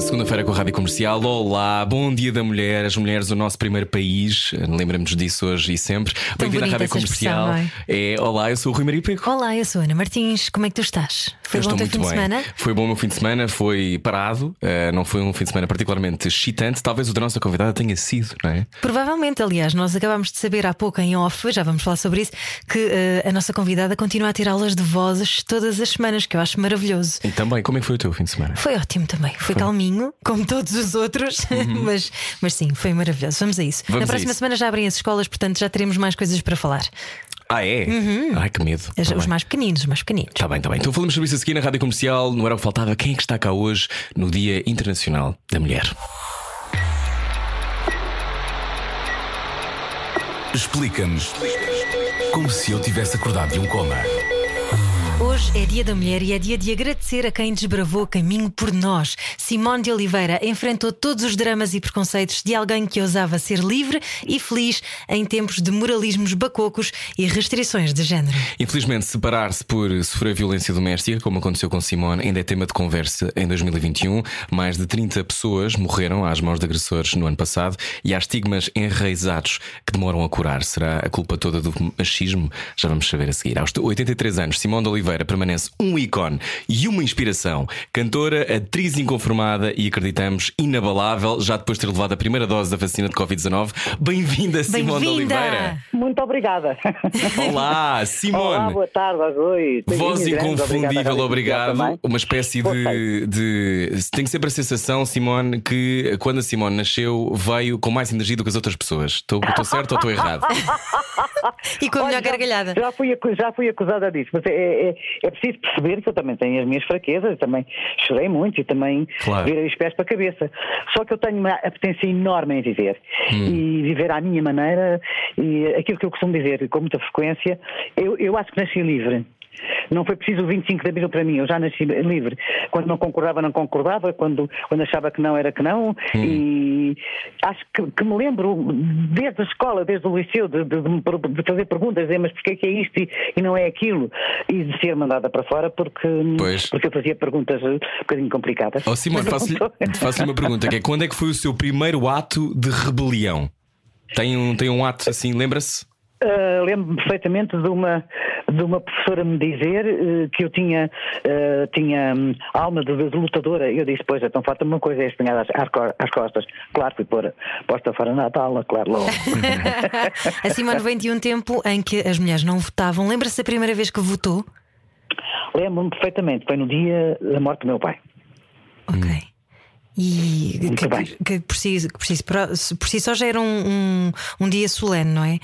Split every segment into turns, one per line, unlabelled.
De segunda-feira com a Rádio Comercial. Olá, bom dia da mulher, as mulheres do nosso primeiro país. Lembramos disso hoje e sempre. Bem-vindo à Rádio Comercial.
expressão,
É, olá, eu sou o Rui Maria Peco.
Olá, eu sou a Ana Martins. Como é que tu estás? Foi
Eu
bom o teu fim de
bem.
semana?
Foi bom o meu fim de semana, foi parado, eh, não foi um fim de semana particularmente excitante. Talvez o da nossa convidada tenha sido, não é?
Provavelmente, aliás, nós acabámos de saber há pouco em off, já vamos falar sobre isso, que eh, a nossa convidada continua a ter aulas de vozes todas as semanas, que eu acho maravilhoso.
E também, como é que foi o teu fim de semana?
Foi ótimo também, foi, calminho, como todos os outros, mas, mas sim, foi maravilhoso. Vamos a isso.
Uhum. Vamos
Na próxima
isso.
semana já abrem as escolas, portanto já teremos mais coisas para falar.
Ah, é? Ai, que medo.
As-
Tá
os
bem.
mais pequeninos, os mais pequeninos.
Tá bem, tá bem. Então falamos sobre isso a seguir na Rádio Comercial. Não era o que faltava. Quem é que está cá hoje no Dia Internacional da Mulher?
Explica-nos como se eu tivesse acordado de um coma.
Hoje é dia da mulher e é dia de agradecer a quem desbravou caminho por nós. Simone de Oliveira enfrentou todos os dramas e preconceitos de alguém que ousava ser livre e feliz em tempos de moralismos bacocos e restrições de género.
Infelizmente, separar-se por sofrer violência doméstica, como aconteceu com Simone, ainda é tema de conversa em 2021. Mais de 30 pessoas morreram às mãos de agressores no ano passado e há estigmas enraizados que demoram a curar. Será a culpa toda do machismo? Já vamos saber a seguir. Aos 83 anos, Simone de Oliveira permanece um ícone e uma inspiração. Cantora, atriz inconformada e acreditamos inabalável, já depois de ter levado a primeira dose da vacina de Covid-19. Bem-vinda, Simone de Oliveira.
Muito obrigada.
Olá, Simone.
Olá, boa tarde dois.
Voz inconfundível,
obrigado.
obrigado. Uma espécie de, de. Tenho sempre a sensação, Simone, que quando a Simone nasceu veio com mais energia do que as outras pessoas. Estou estou certo ou estou errado?
E com a melhor
já-
gargalhada.
Já fui, já fui acusada disso, mas é, é- é preciso perceber que eu também tenho as minhas fraquezas, eu também chorei muito e também
Claro.
virei os pés para a cabeça. Só que eu tenho uma apetência enorme em viver
Hum.
e viver à minha maneira e aquilo que eu costumo dizer com muita frequência, eu, eu acho que nasci livre. Não foi preciso o 25 de abril para mim, eu já nasci livre. Quando não concordava, não concordava, quando, quando achava que não, era que não. E acho que, que me lembro, desde a escola, desde o liceu, de, de- de fazer perguntas, dizer, mas porquê que é isto e, e não é aquilo? E de ser mandada para fora porque,
Pois.
porque eu fazia perguntas um bocadinho complicadas.
Oh, Simone, faço-lhe faço uma pergunta: que é quando é que foi o seu primeiro ato de rebelião? Tem um, tem um ato assim, lembra-se?
Uh, Lembro-me perfeitamente de uma, de uma professora me dizer uh, que eu tinha, uh, tinha hum, alma de, de lutadora. Eu disse, pois, então falta uma coisa, é espinhada às, às co- às costas. Claro, fui pôr posta fora na aula, claro, logo.
A Simone vem de um tempo em que as mulheres não votavam. Lembra-se da primeira vez que votou?
Lembro-me perfeitamente, foi no dia da morte do meu pai.
Ok. E
Muito
que,
bem.
que, por, si, que por, si, por si só já era um, um, um dia solene, não é?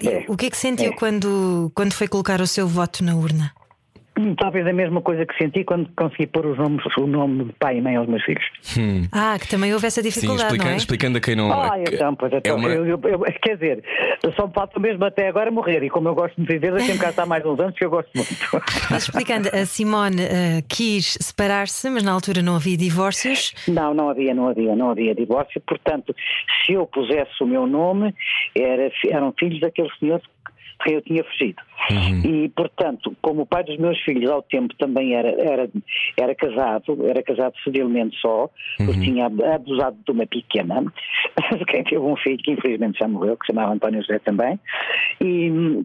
E
É,
o que é que sentiu
é.
quando, quando foi colocar o seu voto na urna?
Hum, Talvez a mesma coisa que senti quando consegui pôr os nomes, o nome de pai e mãe aos meus filhos.
Ah, que também houve essa
Sim,
dificuldade,
explicando,
não é?
explicando a quem não.
Ah,
que-
então, pois
é
então,
uma-
eu, eu- eu- quer dizer, eu só me falta mesmo até agora morrer, e como eu gosto de viver, deixem-me cá estar mais uns anos que eu gosto muito.
Mas explicando, a Simone eh, quis separar-se, mas na altura não havia divórcios.
Não, não havia, não havia, não havia divórcio. Portanto, se eu pusesse o meu nome, era, eram filhos daquele senhor quem eu tinha fugido. E, portanto, como o pai dos meus filhos ao tempo também era, era, era casado, era casado civilmente só, porque tinha ab- abusado de uma pequena, de quem teve um filho que infelizmente já morreu, que se chamava António José também. E,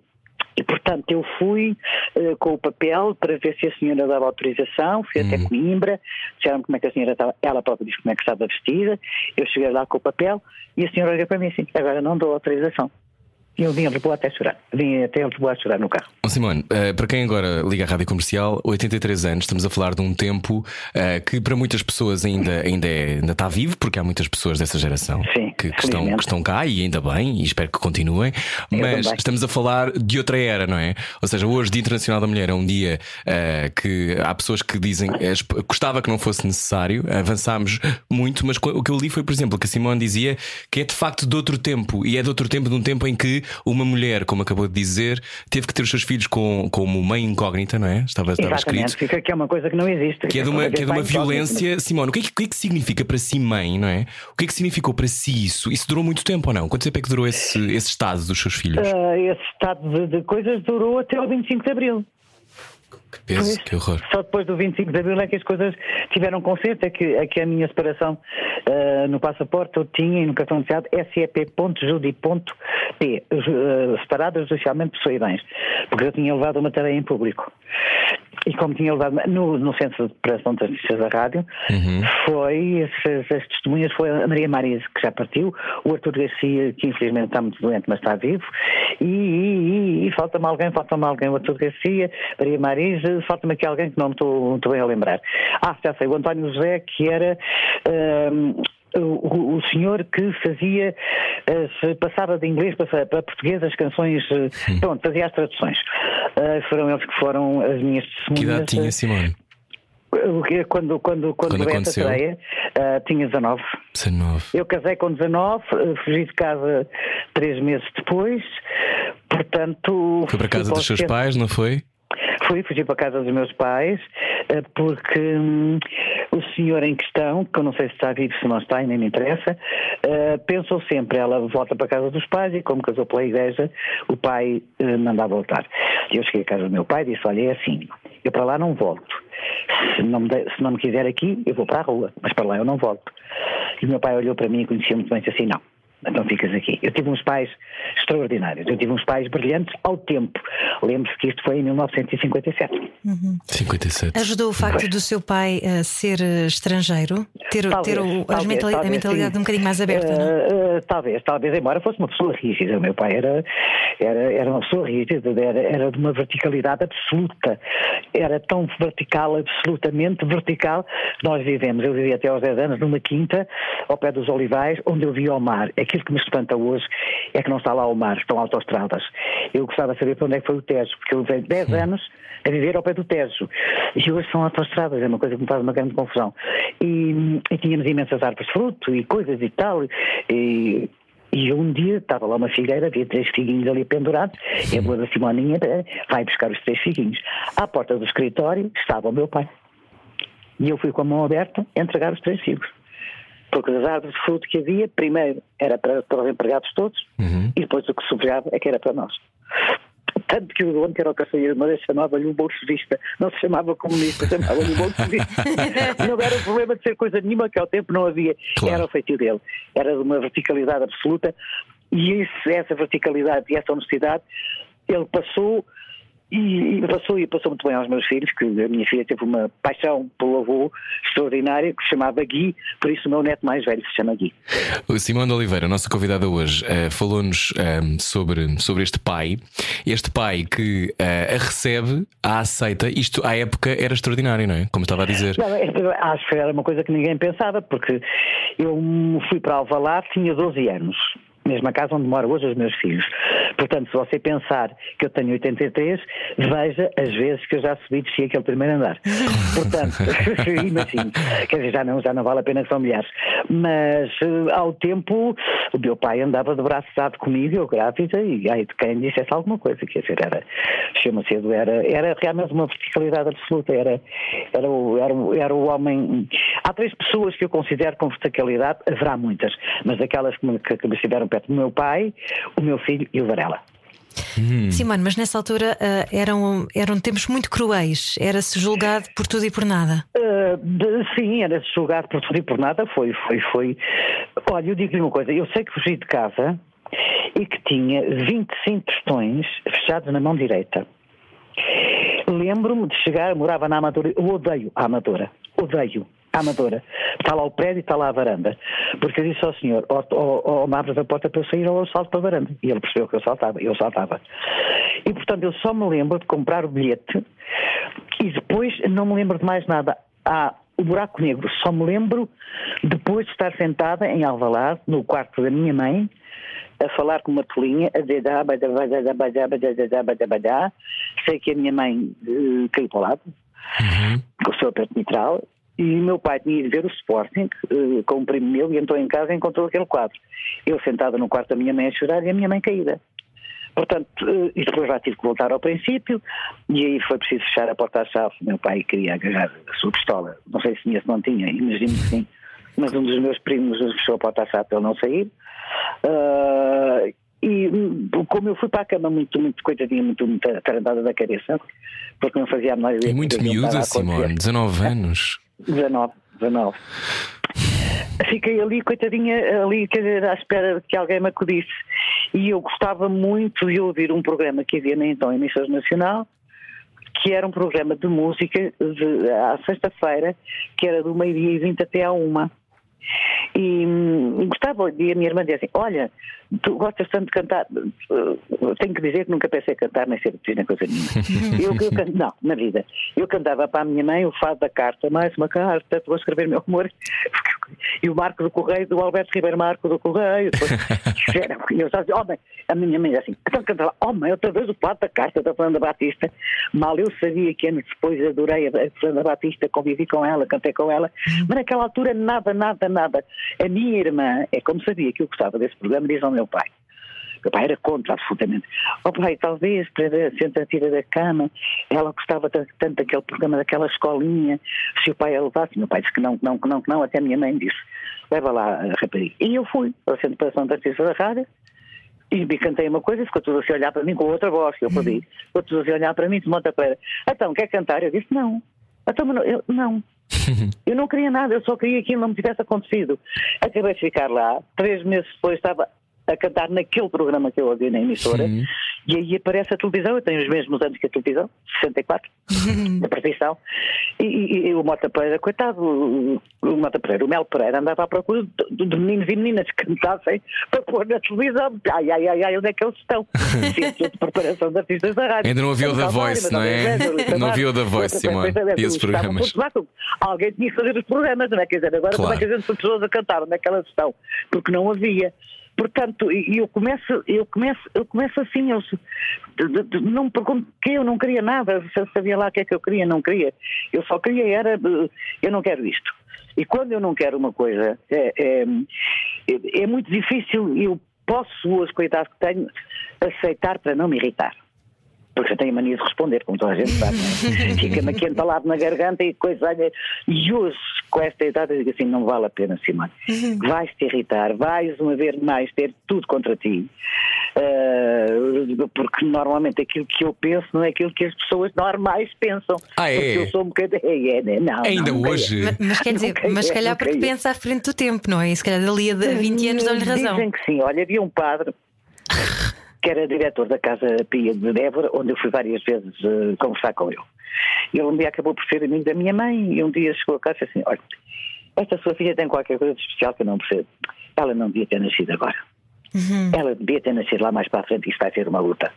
e, portanto, eu fui eh, com o papel para ver se a senhora dava autorização, fui até Coimbra, disseram como é que a senhora estava, ela própria disse como é que estava vestida, eu cheguei lá com o papel e a senhora olhou para mim assim, agora não dou autorização. E eu vim a Lisboa até chorar, vim até a Lisboa a chorar no carro.
Oh, Simone, eh, para quem agora liga à rádio comercial, 83 anos, estamos a falar de um tempo eh, que para muitas pessoas ainda, ainda, é- ainda está vivo, porque há muitas pessoas dessa geração
Sim,
que, que estão, que estão cá e ainda bem, e espero que continuem. Mas estamos a falar de outra era, não é? Ou seja, hoje, Dia Internacional da Mulher, é um dia eh, que há pessoas que dizem esp- gostava que não fosse necessário, avançámos muito, mas o que eu li foi, por exemplo, que a Simone dizia que é de facto de outro tempo, e é de outro tempo, de um tempo em que uma mulher, como acabou de dizer, teve que ter os seus filhos com, como mãe incógnita, não é? Estava, estava
Exatamente,
escrito.
fica que é uma coisa que não existe.
Que é de uma, que é de uma violência. Simone, o que, é que, o é que significa para si mãe, não é? O que é que significou para si isso? Isso durou muito tempo ou não? Quanto tempo é que durou esse, esse estado dos seus filhos?
Ah, esse estado de, de coisas durou até ao 25 de Abril.
Que peso, que horror.
Só depois do 25 de Abril é que as coisas tiveram conserto, é que, é que a minha separação ah, no passaporte eu tinha e no cartão de cidade sep.judi.p, uh, separadas judicialmente pessoa e bens, porque eu tinha levado uma tarefa em público. E como tinha levado no, no Centro de Preparação das Notícias da Rádio, foi, essas, as testemunhas foi a Maria Maria, que já partiu, o Artur Garcia, que infelizmente está muito doente, mas está vivo, e, e, e- e falta-me alguém, falta-me alguém, o Artur Garcia, Maria Marisa, falta-me aqui alguém que não me estou estou bem a lembrar. Ah, já sei, o António José, que era. ahm, o, o senhor que fazia, as- passava de inglês para, para português as canções, eh, pronto, fazia as traduções. Ah, foram eles que foram as minhas
Que
testemunhas.
idade tinha, Simone?
Que- Quando, quando, quando,
Quando
essa estreia, tinha 19.
19.
Eu casei com 19, eh, fugi de casa três meses depois, portanto.
Foi para casa dos seus
centro-
pais, não foi?
Fui, fugi para a casa dos meus pais, eh, porque hum, o senhor em questão, que eu não sei se está vivo, se não está, nem me interessa, eh, pensou sempre, ela volta para a casa dos pais e como casou pela igreja, o pai eh, manda voltar. E eu cheguei à casa do meu pai e disse, olha, é assim, eu para lá não volto. Se não, me de- se não me quiser aqui, eu vou para a rua, mas para lá eu não volto. E o meu pai olhou para mim e conhecia muito bem e disse assim, não, então ficas aqui. Eu tive uns pais extraordinários, eu tive uns pais brilhantes ao tempo. Lembro-se que isto foi em 1957.
57.
Ajudou o facto do seu pai eh, ser eh, estrangeiro? Ter,
Talvez,
ter o-
talvez,
mentali- a
talvez,
mentalidade
sim.
um bocadinho mais aberta, não?
Eh, eh, talvez, talvez, embora fosse uma pessoa rígida. O meu pai era, era, era uma pessoa rígida, era, era de uma verticalidade absoluta. Era tão vertical, absolutamente vertical, nós vivemos. Eu vivi até aos 10 anos numa quinta, ao pé dos olivais, onde eu via o mar. Aquilo que me espanta hoje é que não está lá o mar, estão autoestradas. Eu gostava de saber para onde é que foi o Tejo, porque eu levei 10 anos a viver ao pé do Tejo. E hoje são autoestradas, é uma coisa que me faz uma grande confusão. E, e tínhamos imensas árvores de fruto e coisas e tal. E, e um dia estava lá uma figueira, havia três figuinhos ali pendurados, e a boa da Simoninha eh, vai buscar os três figuinos. À porta do escritório estava o meu pai. E eu fui com a mão aberta entregar os três figos. Porque as árvores de fruto que havia, primeiro era para, para os empregados todos, e depois o que sobrava é que era para nós. Tanto que o dono, que era o caçador mas chamava-lhe um bolsovista. Não se chamava comunista, chamava-lhe um bolsovista. não era problema de ser coisa nenhuma, que ao tempo não havia.
Claro.
Era o feitio dele. Era de uma verticalidade absoluta. E isso, essa verticalidade e essa honestidade, ele passou e, e passou e passou muito bem aos meus filhos, que a minha filha teve uma paixão pelo avô extraordinária, que se chamava Gui, por isso o meu neto mais velho se chama Gui.
O Simone de Oliveira, nossa convidada hoje, eh, falou-nos ehm, sobre, sobre este pai. Este pai que eh, a recebe, a aceita. Isto à época era extraordinário, não é? Como estava a dizer.
Não, é- acho que era uma coisa que ninguém pensava, porque eu fui para Alvalade, tinha 12 anos. Mesma casa onde moram hoje os meus filhos. Portanto, se você pensar que eu tenho 83, veja as vezes que eu já subi e desci aquele primeiro andar. Portanto, imagino. Quer dizer, já não, já não vale a pena que são milhares. Mas eh, ao tempo, o meu pai andava de braço dado comigo, eu grávida, e aí de quem dissesse alguma coisa. Quer dizer, era, chama cedo, era, era realmente uma verticalidade absoluta. Era, era, o, era, o, era o homem. Há três pessoas que eu considero com verticalidade, haverá muitas, mas aquelas que me, que, que me estiveram perto do meu pai, o meu filho e o Varela.
Simone, mas nessa altura ah, eram, eram tempos muito cruéis. Era-se julgado por tudo e por nada.
Uh, de- sim, era julgado por tudo e por nada. Foi, foi, foi. Olha, eu digo-lhe uma coisa: eu sei que fugi de casa e que tinha 25 tostões fechados na mão direita. Lembro-me de chegar, morava na Amadora, eu odeio a Amadora, odeio Amadora. Está lá o prédio e está lá a varanda. Porque eu disse ao senhor, ou, ou, ou me abres a porta para eu sair ou eu salto para a varanda. E ele percebeu que eu saltava, eu saltava. E portanto eu só me lembro de comprar o bilhete e depois não me lembro de mais nada. Há o buraco negro, só me lembro depois de estar sentada em Alvalade, no quarto da minha mãe, a falar com uma tolinha, a dizer sei que a minha mãe eh, caiu para o lado, uhum. com o seu aperto mitral, e o meu pai tinha ido ver o Sporting eh, com um primo meu e entrou em casa e encontrou aquele quadro. Eu sentada no quarto da minha mãe a chorar e a minha mãe caída. Portanto, eh, e depois já tive que voltar ao princípio, e aí foi preciso fechar a porta à chave. Meu pai queria agarrar a sua pistola, não sei se tinha, se não tinha, imagino que sim, mas um dos meus primos fechou a porta à chave para ele não sair. Uh, e hum, como eu fui para a cama muito, muito coitadinha, muito, muito atarandada da cabeça, porque não fazia a menor ideia.
E muito miúda, Simone, 19 anos.
19, 19. Fiquei ali, coitadinha, ali, quer dizer, à espera que alguém me acudisse. E eu gostava muito de ouvir um programa que havia na então Emissões Nacional, que era um programa de música de, à sexta-feira, que era do meio-dia e vinte até à uma. E, hum, gostava, e a minha irmã dizia assim: Olha, tu gostas tanto de cantar, uh, tenho que dizer que nunca pensei cantar nem ser nem coisa nenhuma. eu, eu canto, não, na vida. Eu cantava para a minha mãe o fado da carta, mais uma carta, vou escrever meu amor. e o Marco do Correio, do Alberto Ribeiro Marco do Correio. Depois, era, eu só dizia, oh, mãe, a minha mãe assim, então cantava, oh mãe, outra vez o fado da carta da Fernanda Batista. Mal eu sabia que anos depois adorei a Fernanda Batista, convivi com ela, cantei com ela, mas naquela altura nada, nada, nada. A minha irmã, é como sabia que eu gostava desse programa, diz meu pai. Meu pai era contra, absolutamente. Oh pai, talvez para a sentativa da cama, ela gostava tanto, tanto daquele programa, daquela escolinha, se o pai a levasse. Meu pai disse que não, que não, que não, que não, até a minha mãe disse, leva lá a rapariga. E eu fui para a Centro de Artista da Rádio, e me cantei uma coisa e ficou tudo assim a olhar para mim com outra voz, que eu pedi. Ficou tudo assim a olhar para mim, de monta para Então, quer cantar? Eu disse, não. Então, eu, não. eu não queria nada, eu só queria que não me tivesse acontecido. Acabei de ficar lá, três meses depois estava a cantar naquele programa que eu ouvi na emissora, Sim. e aí aparece a televisão, eu tenho os mesmos anos que a televisão, 64, da profissão, e, e, e, o Mota Pereira, coitado, o, o Mota Pereira, o Mel Pereira andava à procura de, de meninos e meninas que cantassem para pôr na televisão. Ai, ai, ai, ai, onde é que eles estão? Ciência de preparação de artistas da rádio.
Ainda não havia o da Voice, não é? Não havia o da Voice, Simone, e esses programas.
Alguém tinha que fazer os programas, não é? Quer dizer, agora claro. como é que a gente pessoas a cantar, onde é que elas estão? Porque não havia. Portanto, eu começo, eu começo, eu começo assim, eu não me pergunto que eu não queria nada, eu sabia lá o que é que eu queria, não queria. Eu só queria era, eu não quero isto. E quando eu não quero uma coisa, é, é, é muito difícil, eu posso, as coitadas que tenho, aceitar para não me irritar porque eu tenho mania de responder, como toda a gente sabe. É? Fica-me aqui entalado na garganta e coisa. E hoje, com esta idade, eu digo assim: não vale a pena, Simone. Uhum. Vais te irritar, vais uma vez mais ter tudo contra ti. Uh, porque normalmente aquilo que eu penso não é aquilo que as pessoas normais pensam.
Ah, é?
Porque eu sou um bocadinho. É, é, não,
Ainda
não,
hoje.
Mas, mas quer dizer, mas se calhar porque pensa à frente do tempo, não é? E se calhar dali a 20 anos dão-lhe razão.
Dizem que sim. Olha, havia um padre que era diretor da Casa Pia de Débora, onde eu fui várias vezes uh, conversar com ele. Ele um dia acabou por ser amigo da minha mãe e um dia chegou a casa e disse assim: Olha, esta sua filha tem qualquer coisa de especial que eu não percebo. Ela não devia ter nascido agora. Uhum. Ela devia ter nascido lá mais para a frente e isto vai ser uma luta.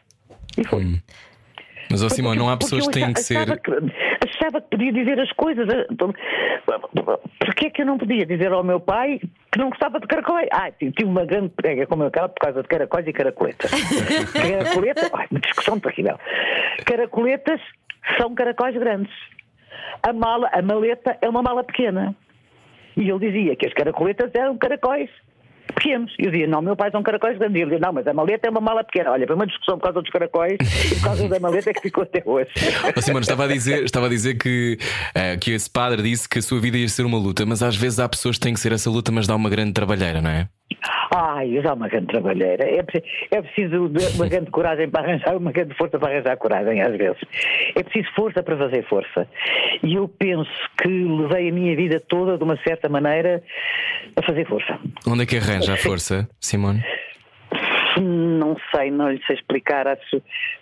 E foi. Uhum.
Mas, oh, Simão, não há pessoas que têm que ser.
Que, achava que podia dizer as coisas. Então, Porquê é que eu não podia dizer ao meu pai que não gostava de caracóis? Ah, tive uma grande prega com o meu cara por causa de caracóis e caracoletas. Caracoletas, ai, uma discussão terrível. Caracoletas são caracóis grandes. A mala, a maleta é uma mala pequena. E ele dizia que as caracoletas eram caracóis pequenos. E eu dizia, não, meu pai são caracóis grandes. E ele dizia, não, mas a maleta é uma mala pequena. Olha, foi uma discussão por causa dos caracóis e por causa da maleta é que ficou até hoje.
Oh, Simone, estava a dizer, estava a dizer que, uh, que esse padre disse que a sua vida ia ser uma luta, mas às vezes há pessoas que têm que ser essa luta, mas dá uma grande trabalheira, não é?
Ai, já uma grande trabalheira. É, é preciso uma grande coragem para arranjar, uma grande força para arranjar coragem, às vezes. É preciso força para fazer força. E eu penso que levei a minha vida toda, de uma certa maneira, a fazer força.
Onde é que arranja a força, Simone?
Não sei, não lhe sei explicar. As,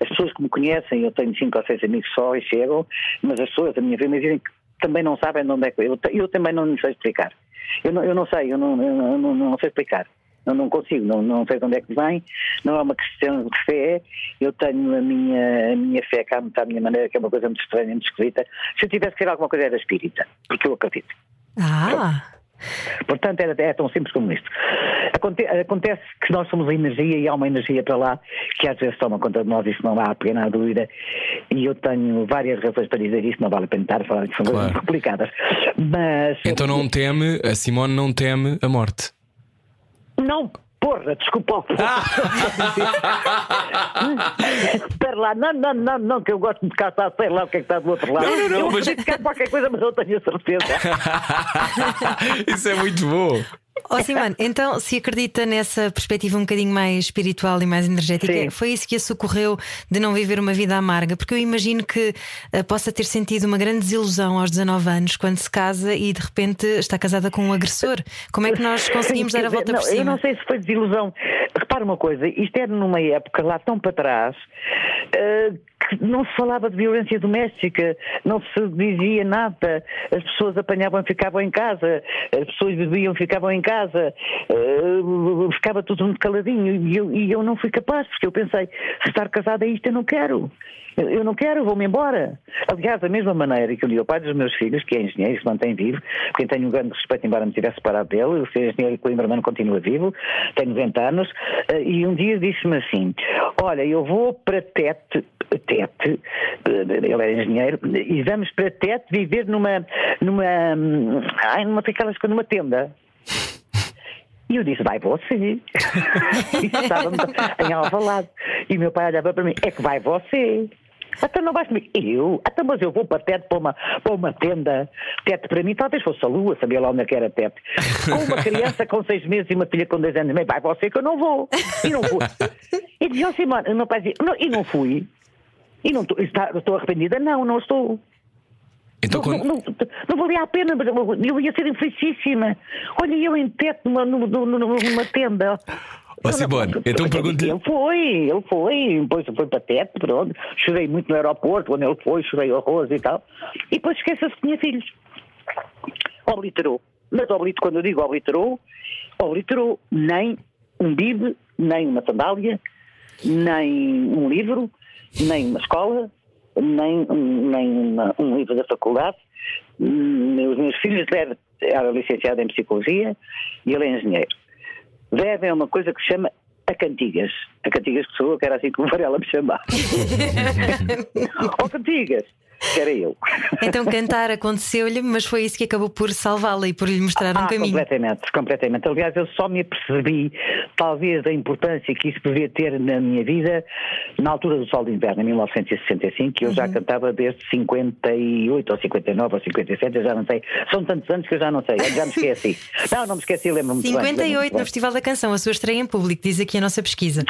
as pessoas que me conhecem, eu tenho cinco ou seis amigos só e chegam, mas as pessoas da minha vida dizem que também não sabem de onde é que eu. Eu também não lhe sei explicar. Eu não, eu não sei, eu não, eu não, não sei explicar. Eu não consigo, não, não sei de onde é que vem, não é uma questão de fé. Eu tenho a minha, a minha fé cá à minha maneira, que é uma coisa muito estranha, muito esquisita. Se eu tivesse que ter alguma coisa era espírita, porque eu acredito.
Ah!
Portanto, é, é, tão simples como isto. Acontece que nós somos a energia e há uma energia para lá que às vezes toma conta de nós, isso não há pena dúvida. E eu tenho várias razões para dizer isso, não vale a pena estar a falar que são claro. coisas complicadas. Mas.
Então não teme, a Simone não teme a morte.
Não, porra, desculpa. Espera lá, não, não, não, não, que eu gosto de caçar, sei lá o que é que está do outro lado.
Não, não, não,
eu
mas-
acredito que há qualquer coisa, mas eu tenho a certeza.
Isso é muito bom.
Ó Simone, então se acredita nessa perspectiva um bocadinho mais espiritual e mais energética,
Sim.
foi isso que a socorreu de não viver uma vida amarga? Porque eu imagino que eh, possa ter sentido uma grande desilusão aos 19 anos quando se casa e de repente está casada com um agressor. Como é que nós conseguimos dar a volta
dizer,
por
não, Eu
cima?
não sei se foi desilusão. Repara uma coisa, isto era numa época lá tão para trás que não se falava de violência doméstica, não se dizia nada, as pessoas apanhavam e ficavam em casa, as pessoas bebiam e ficavam em casa, eh, ficava tudo muito caladinho e eu, e eu não fui capaz, porque eu pensei, se estar casada é isto, eu não quero. Eu não quero, vou-me embora. Aliás, da mesma maneira que eu digo ao pai dos meus filhos, que é engenheiro e se mantém vivo, quem tenho um grande respeito, embora me tivesse separado dele, o ser engenheiro de Coimbra mas continua vivo, tem 90 anos, eh, e um dia disse-me assim: Olha, eu vou para Tete, Tete, eh, ele era engenheiro, e vamos para Tete viver numa, numa, hum, ai, numa, numa tenda. E eu disse, vai você. e estávamos em Alvalade. E meu pai olhava para mim, é que vai você. Até não vais comigo. Eu? Até mas eu vou para teto para uma, para uma tenda. Teto para mim talvez fosse a lua, sabia lá onde é que era teto. Com uma criança com seis meses e uma filha com dois anos e meio, vai você que eu não vou. E não fui. E dizia, oh, Simone, o meu pai dizia, não, e não fui. E não estou, estou arrependida? Não, não estou.
Então,
Não,
quando...
não, não, não valia a pena, eu- ia ser infelicíssima. Olha, eu em teto numa, numa, numa, tenda.
Ó, Simone, então pergunto-lhe-
Ele foi, ele foi, depois foi para teto, pronto. Chorei muito no aeroporto, quando ele foi, chorei horrores e tal. E depois esqueceu-se que tinha filhos. Obliterou. Mas obliterou, quando eu digo obliterou, obliterou nem um bibe, nem uma sandália, nem um livro, nem uma escola, nem, nem um livro da faculdade. Hum, Os meus filhos devem, era licenciado em Psicologia e ele é engenheiro. Devem a uma coisa que se chama a Cantigas. A Cantigas que sou eu, que era assim que o Varela me chamava. Ó Cantigas, que era eu.
Então cantar aconteceu-lhe, mas foi isso que acabou por salvá-la e por lhe mostrar um
Ah,
caminho.
completamente, completamente. Aliás, eu só me apercebi, talvez, da importância que isso poderia ter na minha vida na altura do Sol de Inverno, em 1965, que eu
Uhum.
já cantava desde 58 ou 59 ou 57, eu já não sei. São tantos anos que eu já não sei, eu já me esqueci. Não, não me esqueci, lembro-me muito bem, lembro-me
58
muito
no. Festival da Canção, a sua estreia em público, diz aqui a nossa pesquisa.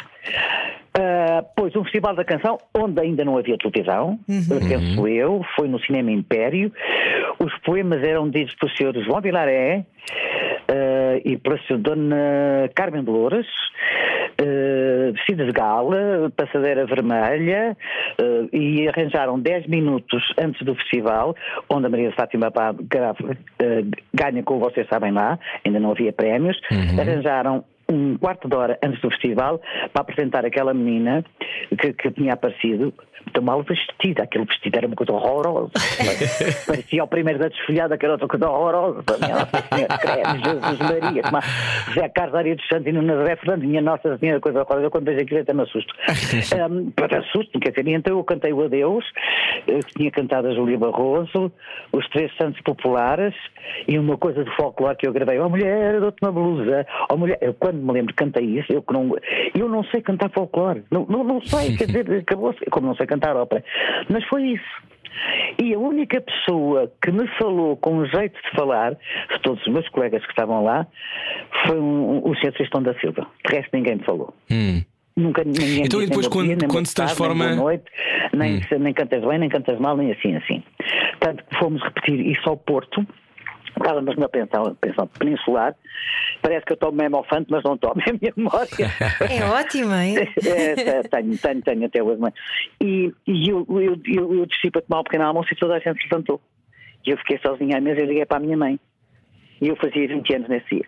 Ah, pois, um festival da canção onde ainda não havia televisão, penso eu, foi no Cinema Império. Os poemas eram ditos pelo Sr. João Vilaré ah, e pela Sra. Dona Carmen Dolores, ah, vestida de gala, passadeira vermelha, ah, e arranjaram 10 minutos antes do festival, onde a Maria Fátima grava, ah, ganha com Vocês Sabem Lá, ainda não havia prémios, arranjaram um quarto de hora antes do festival para apresentar aquela menina que, que tinha aparecido muito mal vestida. Aquele vestido era uma coisa horrorosa. Parecia o primeiro da desfolhada, que era outra coisa horrorosa. Nossa Senhora, credo, Jesus Maria, a José Carlos Aria dos Santos e no Nazaré Fernando, minha Nossa Senhora, coisa horrorosa. Eu quando vejo aquilo até me assusto. Um, para assusto, quer dizer, então eu cantei o Adeus, eh, que tinha cantado a Júlia Barroso, os Três Santos Populares e uma coisa de folclore que eu gravei. Oh mulher, dou-te uma blusa. Oh mulher, eu quando me lembro cantei isso, eu, não, eu não sei cantar folclore. Não, não, não sei, quer dizer, acabou-se. Como não sei cantar ópera. Mas foi isso. E a única pessoa que me falou com um jeito de falar, de todos os meus colegas que estavam lá, foi um, o Sr. Tristão da Silva. De resto, ninguém me falou.
Hum.
Nunca ninguém
Então, e depois quando-
dia,
quando se
tarde,
transforma- Hum.
Nem, noite, nem, se- nem cantas bem, nem cantas mal, nem assim, assim. Tanto que fomos repetir isso ao Porto. Estávamos numa pensão, pensão peninsular. Parece que eu tomo mesmo alfante, mas não tomo. É a minha memória.
É ótimo, hein?
É, tenho, tenho, tenho até hoje. mas- E, e eu, eu, eu, eu desci para tomar um pequeno almoço e toda a gente se levantou. E eu fiquei sozinha à mesa e liguei para a minha mãe. E eu fazia 20 anos nesse dia.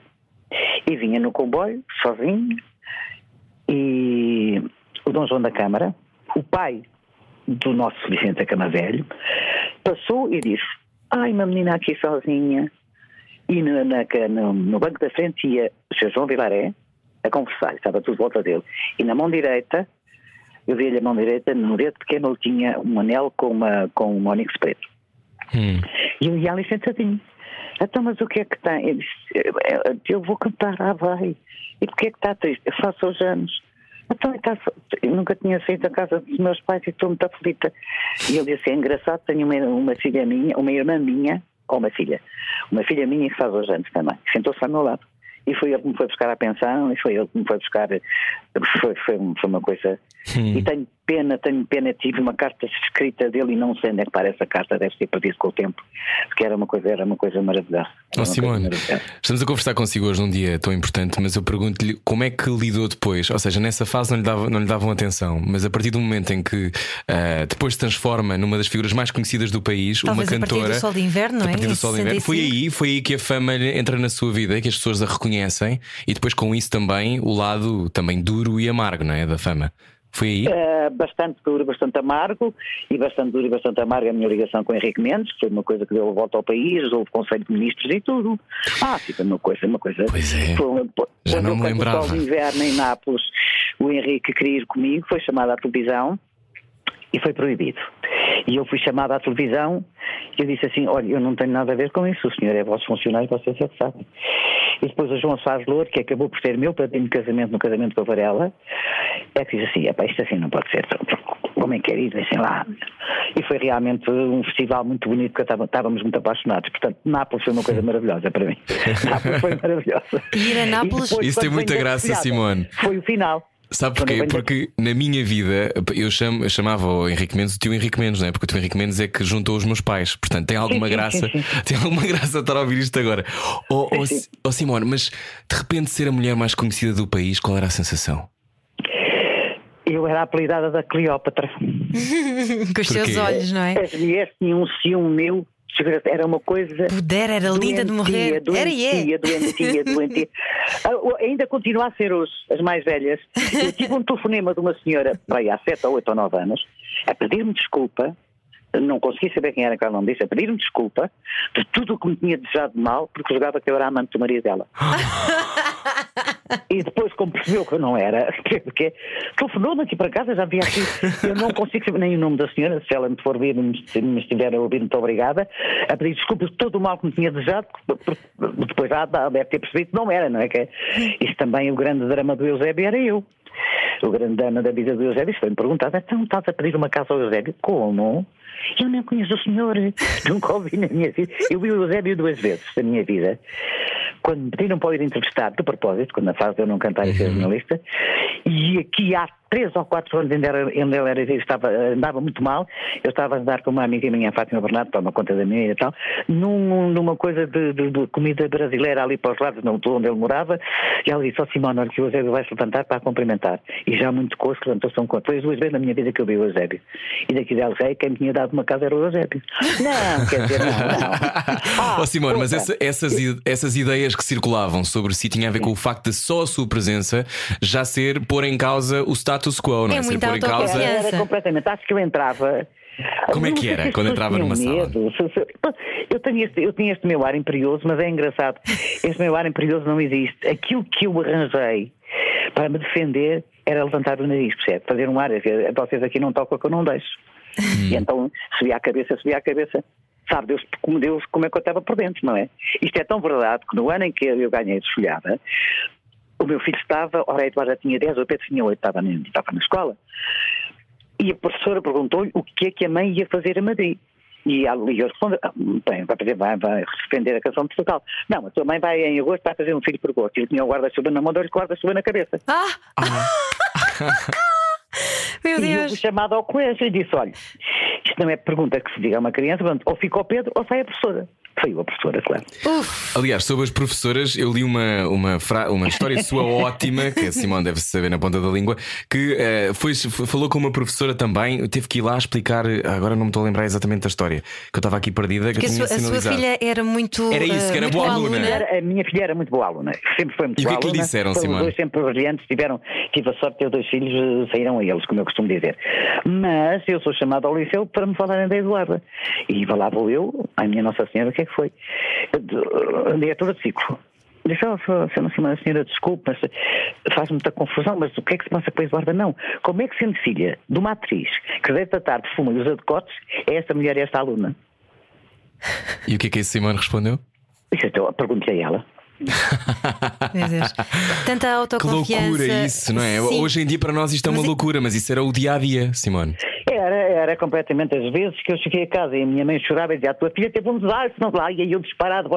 E vinha no comboio, sozinho, e o Dom João da Câmara, o pai do nosso Vicente da Cama Velho, passou e disse: Ai, uma menina aqui sozinha. E no, na- no- no banco da frente ia o Sr. João Vilaré a conversar, estava tudo de volta dele. E na mão direita, eu vi-lhe a mão direita, no dedo pequeno ele tinha um anel com uma, com um ónix preto.
Hum.
E eu ia ali sentadinho. Então, mas o que é que tem? Eu, disse, "Eh, eu vou cantar, ah, vai. E porquê é que está triste? Eu faço os anos. Então, está, eu nunca tinha saído da casa dos meus pais e estou muito aflita. E ele disse: é engraçado, tenho uma, uma filha minha, uma irmã minha, ou uma filha, uma filha minha que faz os anos também. Sentou-se ao meu lado. E foi ele que me foi buscar a pensão, e foi ele que me foi buscar. Foi, foi, foi uma coisa. E tenho pena, tenho pena, tive uma carta escrita dele e não sei onde é que para essa carta, deve ter perdido com o tempo, porque era uma coisa, era uma coisa maravilhosa.
Oh,
uma coisa
Simone,
maravilhosa.
estamos a conversar consigo hoje num dia tão importante, mas eu pergunto-lhe como é que lidou depois? Ou seja, nessa fase não lhe, dava, não lhe davam atenção, mas a partir do momento em que ah, depois se transforma numa das figuras mais conhecidas do país,
Talvez
uma
a partir
cantora.
do Sol de Inverno, não
a
é?
partir do Sol de Inverno. Foi
65.
aí, foi aí que a fama entra na sua vida, que as pessoas a reconhecem e depois com isso também o lado também duro e amargo, não é? Da fama. Foi aí?
Eh, bastante duro, bastante amargo, e bastante duro e bastante amargo a minha ligação com o Henrique Mendes, que foi uma coisa que deu a volta ao país, houve Conselho de Ministros e tudo. Ah, foi uma coisa, uma coisa.
Pois é.
Foi
Já
quando
não me
o
lembrava.
Sol de inverno em Nápoles, o Henrique queria ir comigo, foi chamado à televisão e foi proibido. E eu fui chamado à televisão e eu disse assim: Olha, eu não tenho nada a ver com isso, o senhor é vosso funcionário, vocês é que sabem. E depois o João Soares Louro, que acabou por ser meu padrinho de casamento no casamento com a Varela, é que disse assim: "Epá, isto assim não pode ser. Como é que é isso? Deixem lá. E foi realmente um festival muito bonito, porque estávamos muito apaixonados. Portanto, Nápoles foi uma coisa maravilhosa para mim. Nápoles foi maravilhosa.
Ir a Nápoles-
depois,
Isso tem muita graça, Simone.
Foi o final.
Sabe porquê? Porque na minha vida eu, chamo, eu chamava o Henrique Mendes o tio Henrique Mendes, não é? Porque o tio Henrique Mendes é que juntou os meus pais. Portanto, tem alguma
sim,
graça.
sim, sim.
Tem alguma graça estar a ouvir isto agora. Oh, oh. Si- oh, Simone, mas de repente ser a mulher mais conhecida do país, qual era a sensação?
Eu era apelidada da Cleópatra.
Com os seus olhos, não é?
As mulheres tinham um ciúme meu. Era uma coisa.
Puder, era linda de morrer.
Doentia,
Era e é.
doentia, doentia, doentia. Ah, Ainda continua a ser hoje, as mais velhas. Eu tive um telefonema de uma senhora, vai, há 7 ou 8 ou 9 anos, a pedir-me desculpa. Não consegui saber quem era que ela não disse, a pedir-me desculpa de tudo o que me tinha desejado de mal, porque julgava que eu era amante do marido dela. E depois, como percebeu que eu não era, porque telefonou-me aqui para casa, já vi aqui, eu não consigo saber nem o nome da senhora, se ela me for ouvir, se me estiver a ouvir, muito obrigada, a pedir desculpas de todo o mal que me tinha desejado, depois já deve ter percebido que não era, não é? Que isso também, o grande drama do Eusébio era eu. O grande drama da vida do Eusébio, foi-me perguntado, então estás a pedir uma casa ao Eusébio? Como? Eu nem conheço o senhor, nunca ouvi na minha vida. Eu vi o Eusébio duas vezes na minha vida. Quando me pediram para ir entrevistar, de propósito, quando na fase de eu não cantar e ser jornalista, e aqui há três ou quatro anos, ainda era, ainda ele era, estava, andava muito mal, eu estava a andar com uma amiga minha, a Fátima Bernardo, toma conta da minha e tal, num- numa coisa de, de- de comida brasileira ali para os lados, não, onde ele morava, e ela disse, ó Simone, olha que o Eusébio vai se levantar para a cumprimentar. E já muito costo levantou-se um conto. Foi as duas vezes na minha vida que eu vi o Eusébio. E daqui dela sei quem me tinha dado uma casa era o Eusébio. Não, quer dizer, não, não. Ah,
oh, Simone, mas essa- essas, essas ideias que circulavam sobre si tinha a ver com o facto de só a sua presença já ser pôr em causa o status quo, não é?
É
ser
muita
pôr em causa.
Era, completamente. Acho que eu entrava.
Como é que era quando entrava numa sala?
medo. Se- Eu, tenho este, eu tinha este meu ar imperioso, mas é engraçado. Este meu ar imperioso não existe. Aquilo que eu arranjei para me defender era levantar o nariz, percebe? Fazer um ar. dizer, Vocês aqui não tocam que eu não deixo.
Hum.
E então subia a cabeça, subia a cabeça. Sabe Deus como, Deus como é que eu estava por dentro, não é? Isto é tão verdade que no ano em que eu ganhei desfolhada, o meu filho estava, ora, a Eduardo tinha 10, o Pedro tinha 8, estava, na- estava na escola. E a professora perguntou-lhe o que é que a mãe ia fazer a Madrid. E ela e eu respondi, ah, bem, vai, fazer, vai, vai defender a canção de Portugal. Não, a tua mãe vai em agosto, vai fazer um filho por agosto. Ele tinha o guarda-chuva na mão, deu-lhe o guarda-chuva na cabeça.
Ah! Meu
E eu fui
Deus!
chamado ao colégio e disse, olha, isto não é pergunta que se diga a uma criança, portanto, ou fica o Pedro ou sai a professora. Saiu a professora, claro.
Uf!
Aliás, sobre as professoras, eu li uma, uma, fra- uma história sua ótima, que a Simone deve saber na ponta da língua, que eh, foi, falou com uma professora também, teve que ir lá explicar, agora não me estou a lembrar exatamente da história, que eu estava aqui perdida, que
a sua, a sua filha era muito.
Era isso, que era
eh,
boa aluna.
Era- a minha filha era muito boa aluna, sempre foi muito
E o que
boa
é que lhe
aluna.
disseram,
Foram
Simone?
dois sempre brilhantes, tiveram, tive a sorte de ter dois filhos, eh, saíram a eles, como eu costumo dizer. Mas eu sou chamado ao liceu para me falarem da Eduarda. E lá vou eu, a minha Nossa Senhora, o que é que foi? A diretora de ciclo. Disse, oh, senhora, senhora, senhora, desculpe, mas faz muita confusão, mas o que é que se passa com a Eduarda? Não. Como é que sendo filha de uma atriz que deve tratar de fuma e usa decotes, é esta mulher e esta aluna?
E o que é que a Simone respondeu?
Isso então, perguntei a ela.
Meu Deus. Tanta
Que
autoconfiança.
loucura isso, não é?
Sim.
Hoje em dia para nós isto é uma
Mas é-
loucura, mas isso era o dia a dia, Simone.
Era, era completamente as vezes que eu cheguei a casa e a minha mãe chorava e dizia: A tua filha teve um desastre, não lá. E aí eu disparado,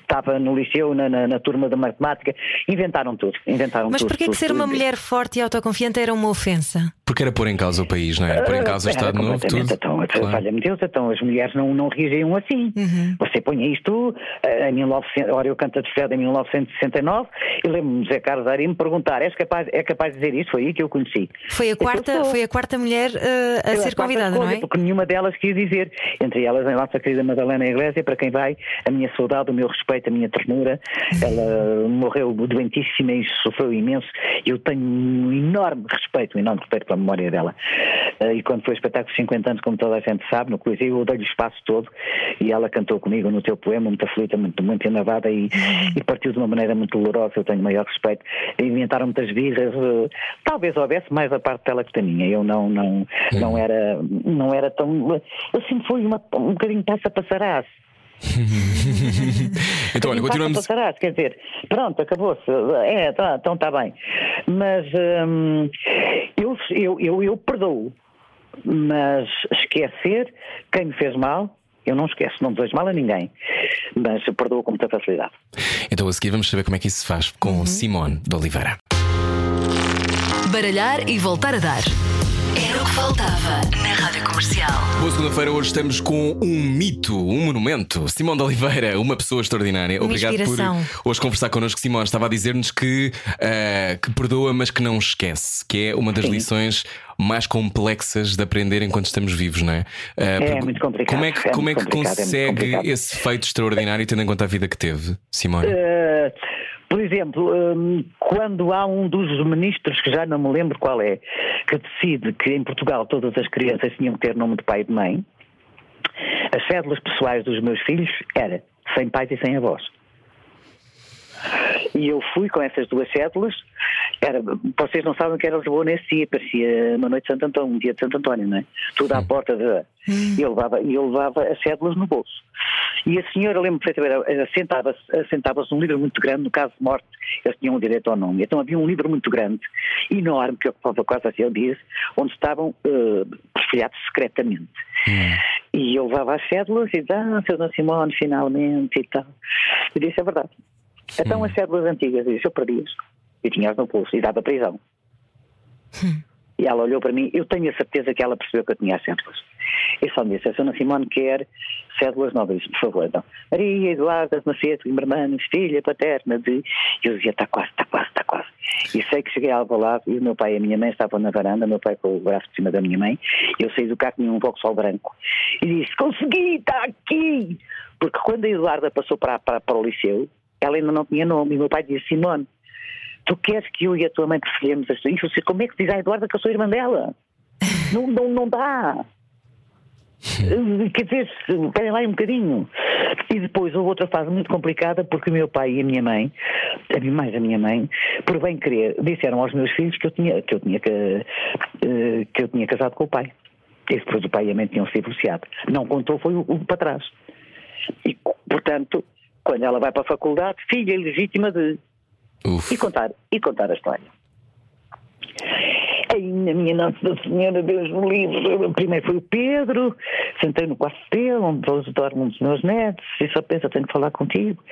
estava no liceu, na, na, na turma de matemática, inventaram tudo. Inventaram
Mas
tudo.
porquê que
tudo,
ser uma
tudo.
mulher forte e autoconfiante era uma ofensa?
Porque era pôr em causa o país, não é? Era pôr em causa o
Era
Estado Novo, tudo.
Então,
Claro.
Valha-me Deus, então as mulheres não, não reagiam assim.
Uhum.
Você põe isto eh, em 1900, ora eu canto a desfilada em 1969 e lembro-me de Zé Carlos Ari me perguntar: és capaz, é capaz de dizer isso? Foi aí que eu conheci.
Foi a
Então,
quarta, foi a quarta mulher eh, a
Eu
ser
que
convidada,
coisa,
é?
Porque nenhuma delas quis dizer. Entre elas, a nossa querida Madalena Iglesia, para quem vai, a minha saudade, o meu respeito, a minha ternura. Ela morreu doentíssima e sofreu imenso. Eu tenho um enorme respeito, um enorme respeito pela memória dela. Eh, E quando foi o espetáculo de 50 anos, como toda a gente sabe, no Coliseu, eu dei-lhe o espaço todo e ela cantou comigo no teu poema, muito aflita, muito, muito enervada e, e partiu de uma maneira muito dolorosa. Eu tenho o maior respeito. Inventaram muitas birras. eh, Talvez houvesse mais a parte dela que da minha. Eu não, não, não, era, não era tão. Eu sempre fui uma, um bocadinho passa passarás.
Então, olha, continuamos.
Passarás, quer dizer, pronto, acabou-se. É, tá, então está bem. Mas hum, eu, eu, eu, eu perdoo. Mas esquecer quem me fez mal, eu não esqueço, não desejo mal a ninguém. Mas eu perdoo com muita facilidade.
Então a seguir vamos saber como é que isso se faz com Simone de Oliveira.
Baralhar e voltar a dar. Era o que faltava na Rádio Comercial.
Boa segunda-feira, hoje estamos com um mito, um monumento. Simone de Oliveira, uma pessoa extraordinária.
Uma
Obrigado
inspiração.
por hoje conversar connosco, Simone. Estava a dizer-nos que, eh, que perdoa, mas que não esquece, que é uma das lições mais complexas de aprender enquanto estamos vivos, não é? Eh, porque-
muito complicado,
Como é que,
é
como é que
é
consegue
complicado.
esse feito extraordinário, tendo em conta a vida que teve, Simone?
Eh, por exemplo, hum, quando há um dos ministros, que já não me lembro qual é, que decide que em Portugal todas as crianças tinham que ter nome de pai e de mãe, as cédulas pessoais dos meus filhos era sem pais e sem avós. E eu fui com essas duas cédulas. Era, vocês não sabem o que era Lisboa nesse dia, parecia uma noite de Santo Antônio, um dia de Santo António, não é? Tudo à porta de. E eu levava, eu levava as cédulas no bolso. E a senhora, lembro perfeitamente, assentava-se assentava-se num livro muito grande, no caso de morte, eles tinham um direito ao nome. Então havia um livro muito grande, enorme, que ocupava quase assim, eu disse, onde estavam eh, perfilhados secretamente. E eu levava as cédulas e disse, ah, seu Dona Simone, finalmente e tal. E disse, é verdade. Então as cédulas antigas, eu disse, eu perdi-as. E tinha-as no pulso e dava prisão. E ela olhou para mim, eu tenho a certeza que ela percebeu que eu tinha as cédulas. E só me disse, a Sra. Simone quer cédulas novas, por favor. Então, Maria Eduarda de Macedo Guimarães, filha paterna de... E eu dizia, está quase, está quase, está quase. E sei que cheguei ao lado e o meu pai e a minha mãe estavam na varanda, meu pai com o braço por cima da minha mãe, e eu saí do carro, tinha um Vauxhall branco. E disse, consegui, está aqui! Porque quando a Eduarda passou para, para, para o liceu, ela ainda não tinha nome, e meu pai disse, Simone, tu queres que eu e a tua mãe preferemos as tuas? Como é que diz à Eduarda que eu sou irmã dela? Não, não, não dá. Quer dizer, esperem lá um bocadinho. E depois houve outra fase muito complicada porque o meu pai e a minha mãe, mais a minha mãe, por bem querer, disseram aos meus filhos que eu tinha que eu tinha que, eh, que eu tinha casado com o pai. E depois o pai e a mãe tinham se divorciado. Não contou foi o, o para trás. E portanto, quando ela vai para a faculdade, filha legítima de
Uf.
e contar, e contar a história. Aí, na minha Nossa Senhora, Deus me livre. Primeiro foi o Pedro, sentei no quarto dele, onde hoje dorme um dos meus netos, e só pensa, tenho que falar contigo.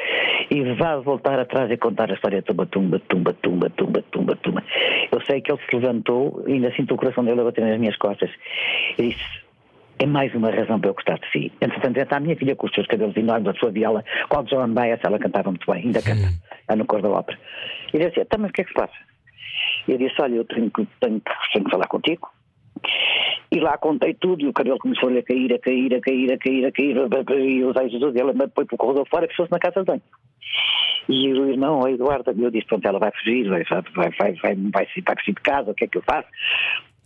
E vá voltar atrás e contar a história tumba, tumba, tumba, tumba, tumba, tumba, tumba. Eu sei que ele se levantou, e ainda sinto o coração dele a bater nas minhas costas. E disse, é mais uma razão para eu gostar de si. Entretanto, está a minha filha com os seus cabelos enormes, a sua viola, o John Baez, ela cantava muito bem, ainda canta, é no cor da ópera. E ele disse, tá, mas o que é que se passa? E eu disse, olha, eu tenho que, tenho, que- tenho que falar contigo. E lá contei tudo, e o cabelo começou a cair, a cair, a cair, a cair, a cair, e eu usei Jesus, e ela me põe para o corredor fora, fechou-se na casa de banho. E o irmão, a Eduarda, eu disse, pronto, ela vai fugir, vai, vai, vai, vai, vai, vai, vai fugir de casa, o que é que eu faço?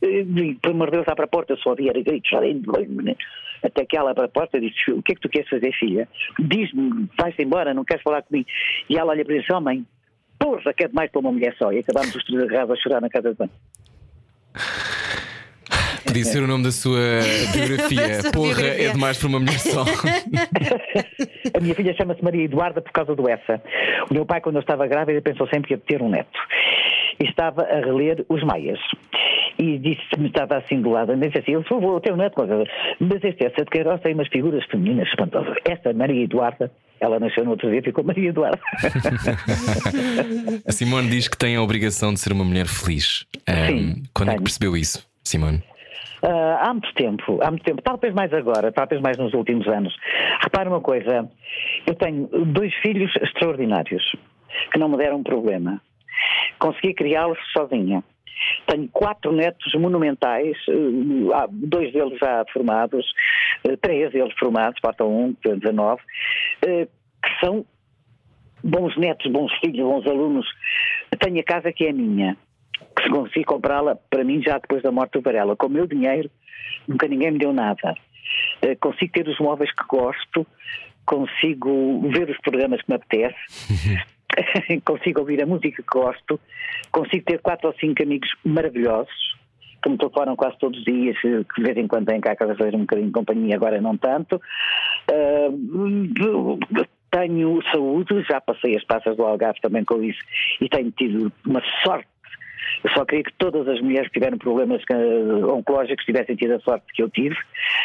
E, por amor de Deus, abre a porta, eu só ouvia gritos, de até que ela abre a porta e disse, o que é que tu queres fazer, filha? Diz-me, vais-te embora, não queres falar comigo? E ela olha para ele e oh mãe, porra, que é demais para uma mulher só. E acabámos os três agarrados a chorar na casa de banho.
Podia ser o nome da sua biografia.
Sua
Porra,
biografia.
é demais para uma mulher só.
A minha filha chama-se Maria Eduarda por causa do essa. O meu pai, quando eu estava grávida, pensou sempre que ia ter um neto. Estava a reler os Maias. E disse-me, estava assim do lado, disse assim, eu vou ter um neto, mas mas este essa de Queiroz tem umas figuras femininas espantosas. Esta Maria Eduarda, ela nasceu no outro dia e ficou Maria Eduarda.
A Simone diz que tem a obrigação de ser uma mulher feliz.
Sim,
quando é que
tenho.
percebeu isso, Simone?
Ah, há muito tempo, há muito tempo, talvez mais agora, talvez mais nos últimos anos. Repara uma coisa, eu tenho dois filhos extraordinários que não me deram problema. Consegui criá-los sozinha. Tenho quatro netos monumentais, eh, dois deles já formados, eh, três deles formados, faltam um, que tem 19, eh, que são bons netos, bons filhos, bons alunos. Tenho a casa que é minha, que se consegui comprá-la para mim já depois da morte do Varela. Com o meu dinheiro, nunca ninguém me deu nada. Consigo ter os móveis que gosto, consigo ver os programas que me apetece, consigo ouvir a música que gosto, consigo ter quatro ou cinco amigos maravilhosos que me telefonam quase todos os dias, eh, que de vez em quando vêm cá cada vez um bocadinho de companhia, agora não tanto. Ah, tenho saúde, já passei as passas do Algarve também com isso e tenho tido uma sorte. Eu só queria que todas as mulheres que tiveram problemas eh, oncológicos tivessem tido a sorte que eu tive.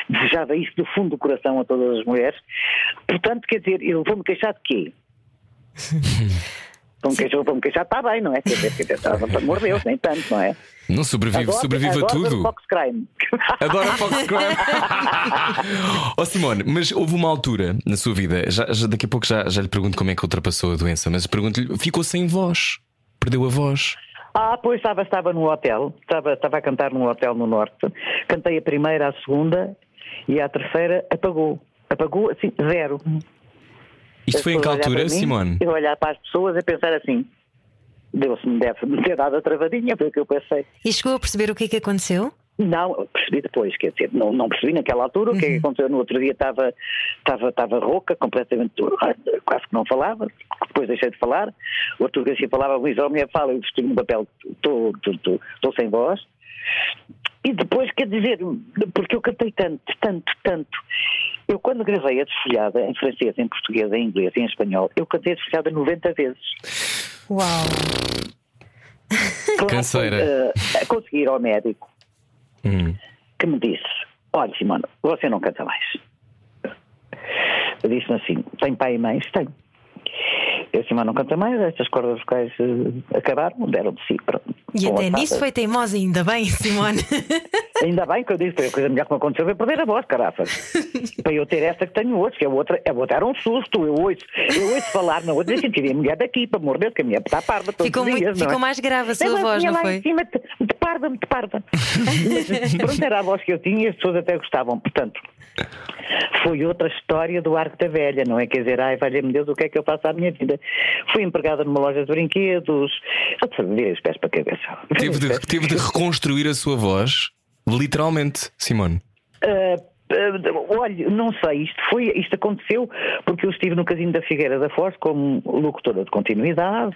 Desejava isso do fundo do coração a todas as mulheres. Portanto, quer dizer, eu vou-me queixar de quê? Vou-me queixar, vou-me queixar, está bem, não é? Quer dizer, quer dizer, está- pelo amor de Deus, nem tanto, não é?
Não sobrevive,
Adoro-
sobrevive a
adoro
tudo.
Fox Crime.
Adoro Fox Crime. oh Simone, mas houve uma altura na sua vida, já, já- daqui a pouco já, já lhe pergunto como é que ultrapassou a doença, mas pergunto-lhe, ficou sem voz, perdeu a voz.
Ah, pois estava, estava no hotel, estava, estava a cantar num hotel no Norte. Cantei a primeira, a segunda e a terceira apagou. Apagou assim, zero.
Isto foi em que altura,
mim,
Simone?
Eu olhar para as pessoas e pensar assim: Deus me deve me ter dado a travadinha, foi o que eu pensei.
E chegou a perceber o que é que aconteceu?
Não, percebi depois, quer dizer, não, não percebi naquela altura o que é que aconteceu. No outro dia estava, estava, estava rouca, completamente, quase que não falava, depois deixei de falar. O Artur Garcia falava, Luís, a mulher fala, eu vesti no papel, estou estou- estou- estou sem voz. E depois, quer dizer, porque eu cantei tanto, tanto, tanto. Eu, quando gravei a desfolhada em francês, em português, em inglês e em espanhol, eu cantei a desfolhada 90 vezes.
Uau!
Claro,
Canseira.
eh, consegui ir ao médico
Hum.
que me disse: Olha, Simone, você não canta mais. Eu disse-me assim: Tem pai e mães? Tenho. Eu, não canta mais, estas cordas vocais eh, acabaram, deram de si. Pronto.
E até nisso foi teimosa, ainda bem, Simone.
Ainda bem que eu disse, foi a coisa melhor que me aconteceu foi perder a voz, carafas. Para eu ter esta que tenho hoje, que a outra, a outra era um susto. Eu ouço, eu ouço falar na outra e senti a mulher daqui, para morrer, Deus, que a mulher está parva todos
Ficou,
os
muito,
dias. não
ficou
é?
mais grave a sua
Ela
voz, não
lá
foi?
em cima, muito, muito parva, muito parva. Mas, Pronto, era a voz que eu tinha e as pessoas até gostavam. Portanto, foi outra história do Arco da Velha, não é? Quer dizer, ai, valha-me Deus, o que é que eu faço à minha vida? Fui empregada numa loja de brinquedos, eu virei os pés para a cabeça.
Teve, de, teve de reconstruir a sua voz, literalmente, Simone.
Ah, olha, não sei, isto, foi, isto aconteceu porque eu estive no Casino da Figueira da Foz como locutora de continuidade.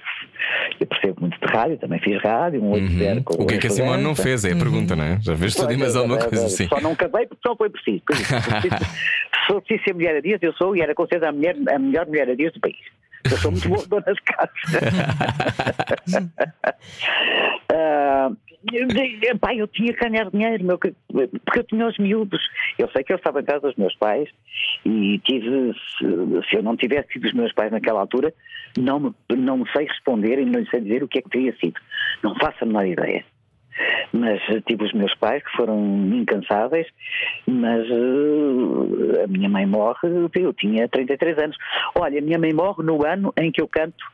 Eu percebo muito de rádio, também fiz rádio, um 80 com
Uhum. O que é que a Simone não fez? É a pergunta, não é? Já vês tudo e mais alguma coisa assim.
Só não casei porque só foi preciso. Por isso, se for preciso ser mulher a dias, eu sou e era com certeza a, mulher, a melhor mulher a dias do país. Eu sou muito boa dona de casa. Ah, eu, de- pá, eu tinha que ganhar dinheiro, meu, que- porque eu tinha os miúdos. Eu sei que eu estava em casa dos meus pais e tive, se, eu não tivesse tido os meus pais naquela altura, não me, não sei responder e não sei dizer o que é que teria sido. Não faço a menor ideia. Mas eh, tive os meus pais que foram incansáveis, mas eh, a minha mãe morre, eu tinha 33 anos. Olha, a minha mãe morre no ano em que eu canto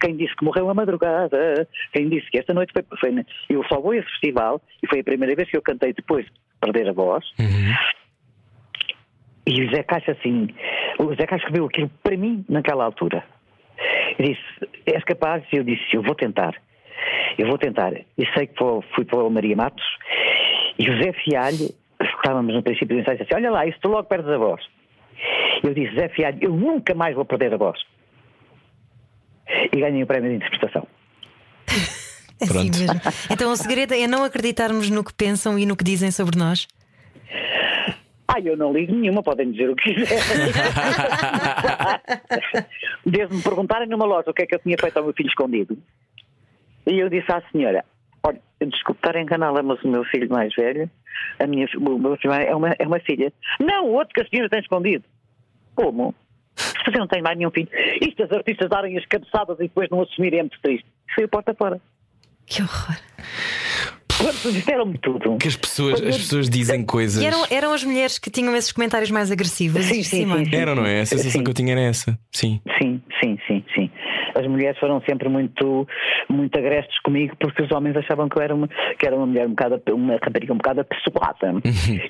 Quem disse que morreu à madrugada, quem disse que esta noite foi. foi eu só vou a esse festival e foi a primeira vez que eu cantei depois de perder a voz. E o Zé Caixa, assim, o Zé Caixa escreveu aquilo para mim naquela altura. Eu disse: És capaz? E eu disse: Eu vou tentar. Eu vou tentar. E sei que fui, para o Maria Matos e o Zé Fialho, estávamos no princípio do ensaio, disse assim: Olha lá, isso tu logo perdes a voz. Eu disse: Zé Fialho, eu nunca mais vou perder a voz. E ganhei o prémio de interpretação.
Assim
Pronto.
mesmo. Então o segredo é não acreditarmos no que pensam e no que dizem sobre nós.
Ah, eu não ligo nenhuma, podem dizer o que quiserem. Desde me perguntarem numa loja o que é que eu tinha feito ao meu filho escondido. E eu disse à senhora: Olha, desculpe estar a enganá-la, mas o meu filho mais velho, a minha, o meu filho é uma, é uma filha. Não, o outro que a senhora tem escondido. Como? Se você não tem mais nenhum filho. Isto as artistas darem as cabeçadas e depois não assumirem é muito triste. Foi a porta fora.
Que horror.
Quando disseram-me tudo.
Que as pessoas, as pessoas dizem coisas.
E eram, eram as mulheres que tinham esses comentários mais agressivos.
Sim, sim, sim, sim.
Eram, não é? A sensação
Sim.
que eu tinha era essa. Sim.
Sim, sim, sim, sim. As mulheres foram sempre muito, muito agrestes comigo porque os homens achavam que eu era uma, que era uma mulher um bocado, uma rapariga um bocado apessoada.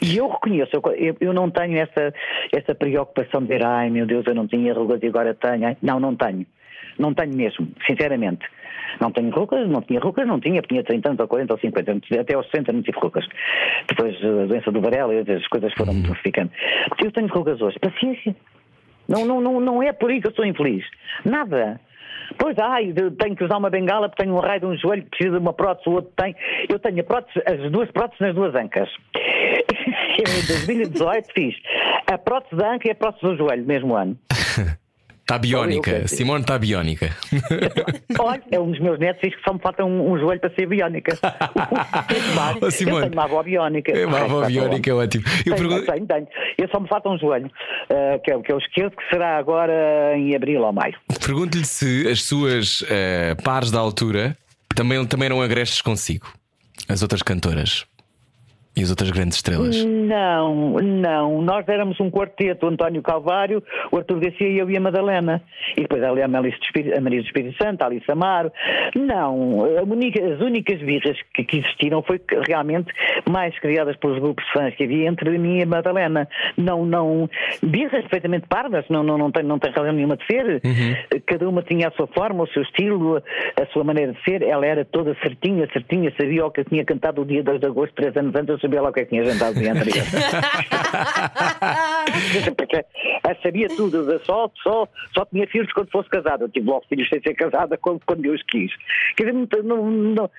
e eu reconheço, eu, eu não tenho essa, essa preocupação de dizer, ai meu Deus, eu não tinha rugas e agora tenho. Ai, Não, não tenho. Não tenho mesmo, sinceramente. Não tenho rugas, não tinha rugas, não tinha, tinha 30 anos ou 40 ou 50, até aos 60 não tive rugas. Depois a doença do Varela e as coisas foram me ficando. Eu tenho rugas hoje, paciência. Não, não, não, não é por aí que eu sou infeliz. Nada. Pois, ai, tenho que usar uma bengala porque tenho um raio de um joelho que precisa de uma prótese, o outro tem. Eu tenho a prótese, as duas próteses nas duas ancas. Em 2018 fiz a prótese da anca e a prótese do joelho, mesmo ano.
Está biónica.
Eu-
Simone está biónica.
Olha, é um dos meus netos diz que só me falta um, um joelho para ser biónica.
Ô, Simone.
eu tenho uma avó biónica.
É uma avó
Está
biónica, é ótimo. Eu
Tenho,
pergunto.
tenho, tenho. Eu só me falta um joelho, eh, que, é, o- que é o esquerdo, que será agora em abril ou maio.
Pergunto-lhe se as suas eh, pares da altura também, também eram agrestes consigo. As outras cantoras. E as outras grandes estrelas.
Não, não. Nós éramos um quarteto, o António Calvário, o Artur Garcia e eu e a Madalena. E depois ali a, Maria do Espírito Santo, a Alice Amaro. Não, única- as únicas birras que, que existiram foi realmente mais criadas pelos grupos de fãs que havia entre mim e a Madalena. Não, não. Birras perfeitamente pardas, não, não, não, tem, não tem razão nenhuma de ser. Cada uma tinha a sua forma, o seu estilo, a, sua maneira de ser. Ela era toda certinha, certinha, sabia o que eu tinha cantado o dia 2 de agosto, três anos antes, sabia lá o que é que tinha jantado dia anterior. Porque sabia tudo, só, só, só tinha filhos quando fosse casada. Eu tive logo filhos sem ser casada quando, quando Deus quis. Quer dizer, não, não, não-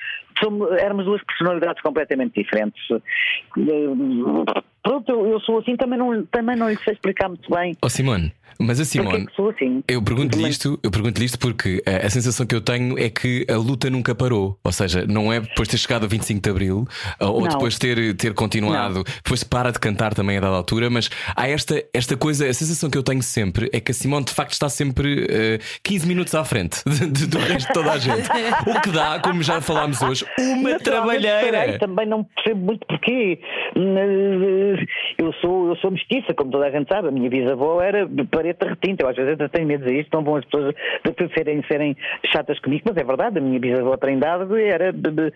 somos- éramos duas personalidades completamente diferentes. Pronto, eu, eu sou assim, também não, também não lhe sei explicar muito bem
Oh Simone, mas a
é
Simone.
que sou assim.
Eu pergunto-lhe isto, eu pergunto-lhe isto porque eh, a sensação que eu tenho é que a luta nunca parou. Ou seja, não é depois de ter chegado a 25 de Abril ou-
Não.
depois de ter, ter continuado, depois para de cantar também a dada altura, mas há esta, esta coisa, a sensação que eu tenho sempre é que a Simone de facto está sempre eh, 15 minutos à frente do resto de toda a gente. O que dá, como já falámos hoje, uma trabalheira.
parei, também não percebo muito porquê. Hum, Eu sou, eu sou mestiça, como toda a gente sabe. A minha bisavó era de parede retinta. Eu às vezes até tenho medo de dizer isto, não vão as pessoas de serem, serem chatas comigo, mas é verdade. A minha bisavó Trindade era de, de,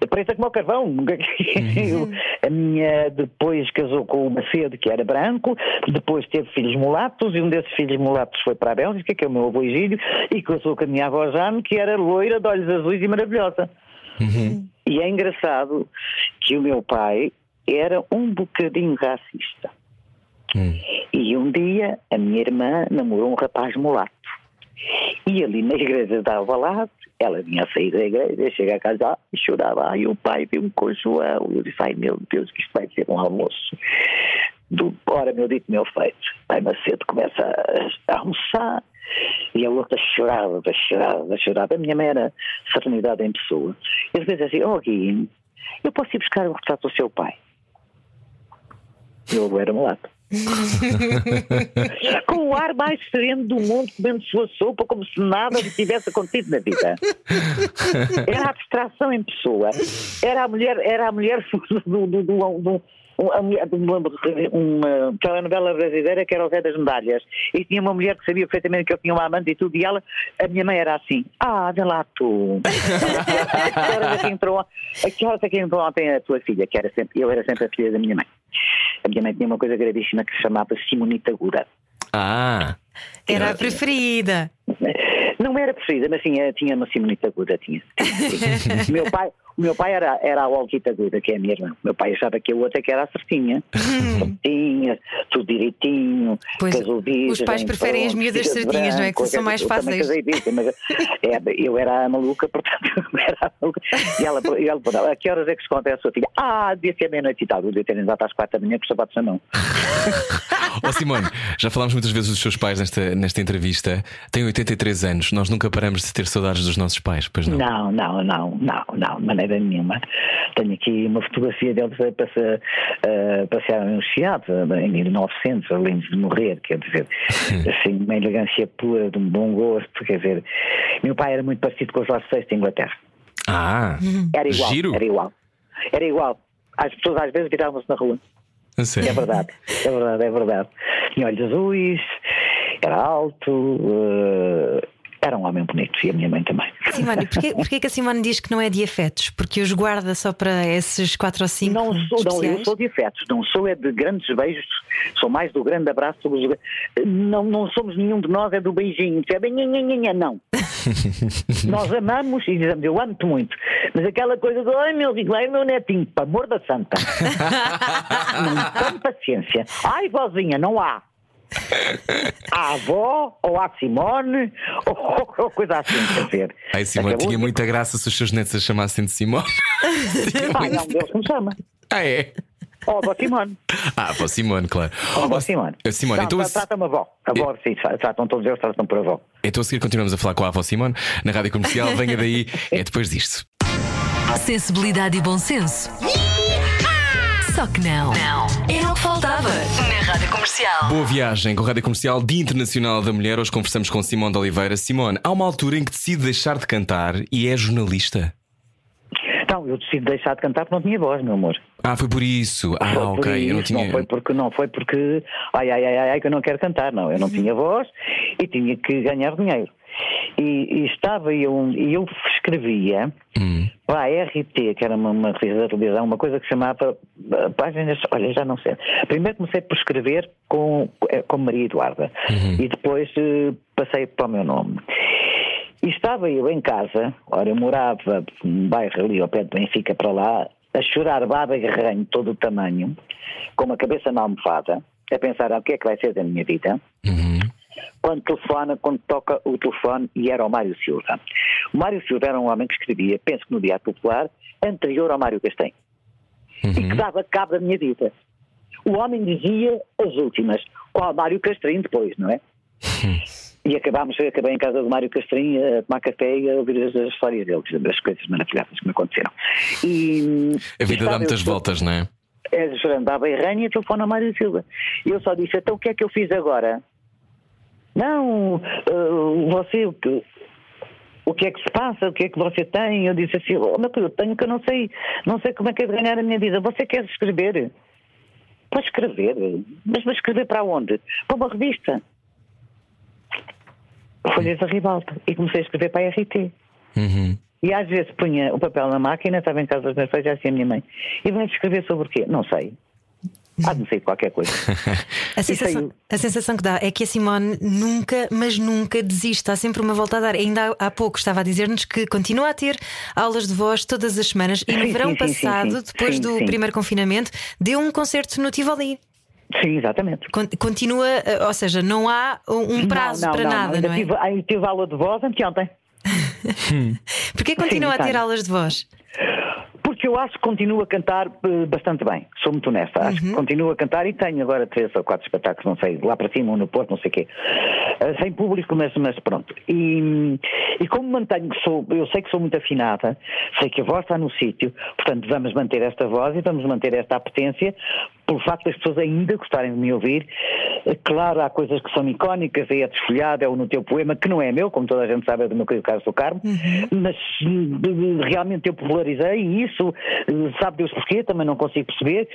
de preta como o carvão. A minha depois casou com o Macedo, que era branco, depois teve filhos mulatos, e um desses filhos mulatos foi para a Bélgica, que é o meu avô Egídio, e casou com a minha avó Jane, que era loira, de olhos azuis e maravilhosa. E é engraçado que o meu pai era um bocadinho racista. E um dia a minha irmã namorou um rapaz mulato. E ali na igreja da Alvalade, ela vinha a sair da igreja, chega a casa e chorava. Ai, o pai viu-me com o João. Eu disse, ai meu Deus, que isto vai ser um almoço. Do, ora, meu dito, meu feito. Pai Macedo começa a, a almoçar e a outra chorava, chorava, chorava. A minha mãe era serenidade em pessoa. E depois assim, oh Gui, eu posso ir buscar o retrato do seu pai? Eu era mulato. Com o ar mais sereno do mundo, comendo sua sopa como se nada lhe tivesse acontecido na vida. Era a abstração em pessoa. Era a mulher, era a mulher do, do, do, do- uma, uma telenovela brasileira que era o Zé das Medalhas. E tinha uma mulher que sabia perfeitamente que eu tinha uma amante e tudo, e ela, a minha mãe era assim: Ah, vê lá tu. A que horas é que entrou, a que horas é que entrou ontem a tua filha? Que era sempre, eu era sempre a filha da minha mãe. A minha mãe tinha uma coisa gravíssima que se chamava Simonita Gura.
Ah,
Era a preferida.
Não era preferida, mas tinha, tinha uma muito aguda, tinha. o meu pai, o meu pai era, era a Olquita aguda, que é a minha irmã. O meu pai achava que a outra que era a certinha. certinha, tudo direitinho,
Pois, os pais preferem as miúdas certinhas, não é? Que
branco,
são mais
eu
fáceis.
virgem, mas é, eu era a maluca, portanto, eu era a maluca. E ela, e ela perguntava, a que horas é que se conta a sua filha? Ah, devia ser meia-noite e tal, eu devia ter andado às quatro da manhã com os sapatos na mão.
Ó Simone, já falámos muitas vezes dos seus pais nesta, nesta entrevista. Tem 83 anos, nós nunca paramos de ter saudades dos nossos pais, pois não?
Não, não, não, não, não, de maneira nenhuma. Tenho aqui uma fotografia deles a passar, a passear no Chiado, em 1900, além de morrer, quer dizer, assim, uma elegância pura, de um bom gosto, quer dizer. Meu pai era muito parecido com os Jorge VI de Inglaterra.
Ah,
Era igual,
giro.
era igual. Era igual. As pessoas às vezes viravam-se na rua. É verdade, é verdade, é verdade. Tinha olhos azuis, era alto, eh, era um homem bonito e a minha mãe também.
Simone, porquê, porquê que a Simone diz que não é de afetos? Porque os guarda só para esses 4 ou 5
Não sou, não, eu sou de afetos, não sou é de grandes beijos, sou mais do grande abraço. dos- Não, não somos nenhum de nós, é do beijinho, é bem, não. nós amamos e dizemos, eu amo-te muito, mas aquela coisa de, ai meu rico, ai meu netinho, para amor da santa, não tenho paciência. Ai, vozinha, não há. À avó, ou à Simone, ou, ou coisa assim, quer dizer.
Ai, Simone,
Acabou
tinha
de-
muita graça se os seus netos a chamassem de Simone.
Ah, não, Deus me chama.
ah, é?
Ó, avó Simone.
Ah, para Simone, claro.
Ó, avó Simone.
Simone, então, a-
tra- Trata-me avó. Avó, sim, tra- tratam todos eles, tratam por avó.
então a seguir continuamos a falar com a avó Simone na rádio comercial. Venha daí, é depois disto.
Sensibilidade e bom senso. Só que não. Não. Era o que faltava na Rádio Comercial.
Boa viagem com a Rádio Comercial, Dia Internacional da Mulher. Hoje conversamos com Simone de Oliveira. Simone, há uma altura em que decide deixar de cantar e é jornalista.
Então, eu decidi deixar de cantar porque não tinha voz, meu amor.
Ah, foi por isso. Ah,
Foi
ok. eu não
isso,
tinha.
foi porque, não foi porque, ai, ai, ai, ai, ai, que eu não quero cantar, não. Eu não tinha voz e tinha que ganhar dinheiro. E, e estava eu, e eu escrevia
Hum.
para a RT, que era uma, uma revista da televisão, uma coisa que chamava uh, páginas, olha, já não sei. Primeiro comecei por escrever com, eh, com Maria Eduarda e depois eh, passei para o meu nome. E estava eu em casa, ora eu morava num bairro ali ao pé de Benfica para lá, a chorar baba e ranho todo o tamanho, com uma cabeça na almofada, a pensar ah, o que é que vai ser da minha vida
Uhum.
Quando telefona, quando toca o telefone, e era o Mário Silva. O Mário Silva era um homem que escrevia, penso que no Diário Popular, anterior ao Mário Castanho, e que dava cabo da minha vida. O homem dizia as últimas, qual Mário Castrinho depois, não é? E acabámos, eu acabei em casa do Mário Castrinho a tomar café e a ouvir as, as histórias dele, das coisas maravilhosas que me aconteceram. E,
A vida dá muitas voltas, não é?
à beirranha e telefona Mário Silva. E eu só disse, então o que é que eu fiz agora? Não, eh, você, o que, o que é que se passa? O que é que você tem? Eu disse assim, oh, mas eu tenho que eu não sei, não sei como é que é de ganhar a minha vida. Você quer escrever? Pode escrever, mas vai escrever para onde? Para uma revista. Folhas da Ribalta. E comecei a escrever para a RT.
Uhum.
E às vezes punha o papel na máquina, estava em casa dos meus pais, já assim a minha mãe. E vem escrever sobre o quê? Não sei. Há de sair qualquer coisa.
A sensação, a sensação que dá é que a Simone nunca, mas nunca desiste. Há sempre uma volta a dar. Ainda há há pouco estava a dizer-nos que continua a ter aulas de voz todas as semanas e no
Sim,
verão
sim,
passado,
sim.
depois
Sim,
do
sim.
primeiro confinamento, deu um concerto no Tivoli.
Sim, exatamente.
Con- Continua, eh, ou seja, não há um prazo
não, não,
para
não,
nada,
Ainda
não é?
tive, aí tive aula de voz anteontem.
Porquê continua
Sim,
a ter aulas de voz?
Porque eu acho que continuo a cantar eh, bastante bem, sou muito honesta. Acho
Uhum.
que continuo a cantar e tenho agora três ou quatro espetáculos, não sei, lá para cima, um no Porto, não sei o quê. Eh, sem público, mas, mas pronto. E, e como mantenho que sou, eu sei que sou muito afinada, sei que a voz está no sítio, portanto vamos manter esta voz e vamos manter esta apetência, pelo facto das pessoas ainda gostarem de me ouvir. Eh, Claro, há coisas que são icónicas, é a desfolhada, é o no teu poema, que não é meu, como toda a gente sabe, é do meu querido Carlos do Carmo, mas hum, realmente eu popularizei e isso, eh, sabe Deus porquê, também não consigo perceber.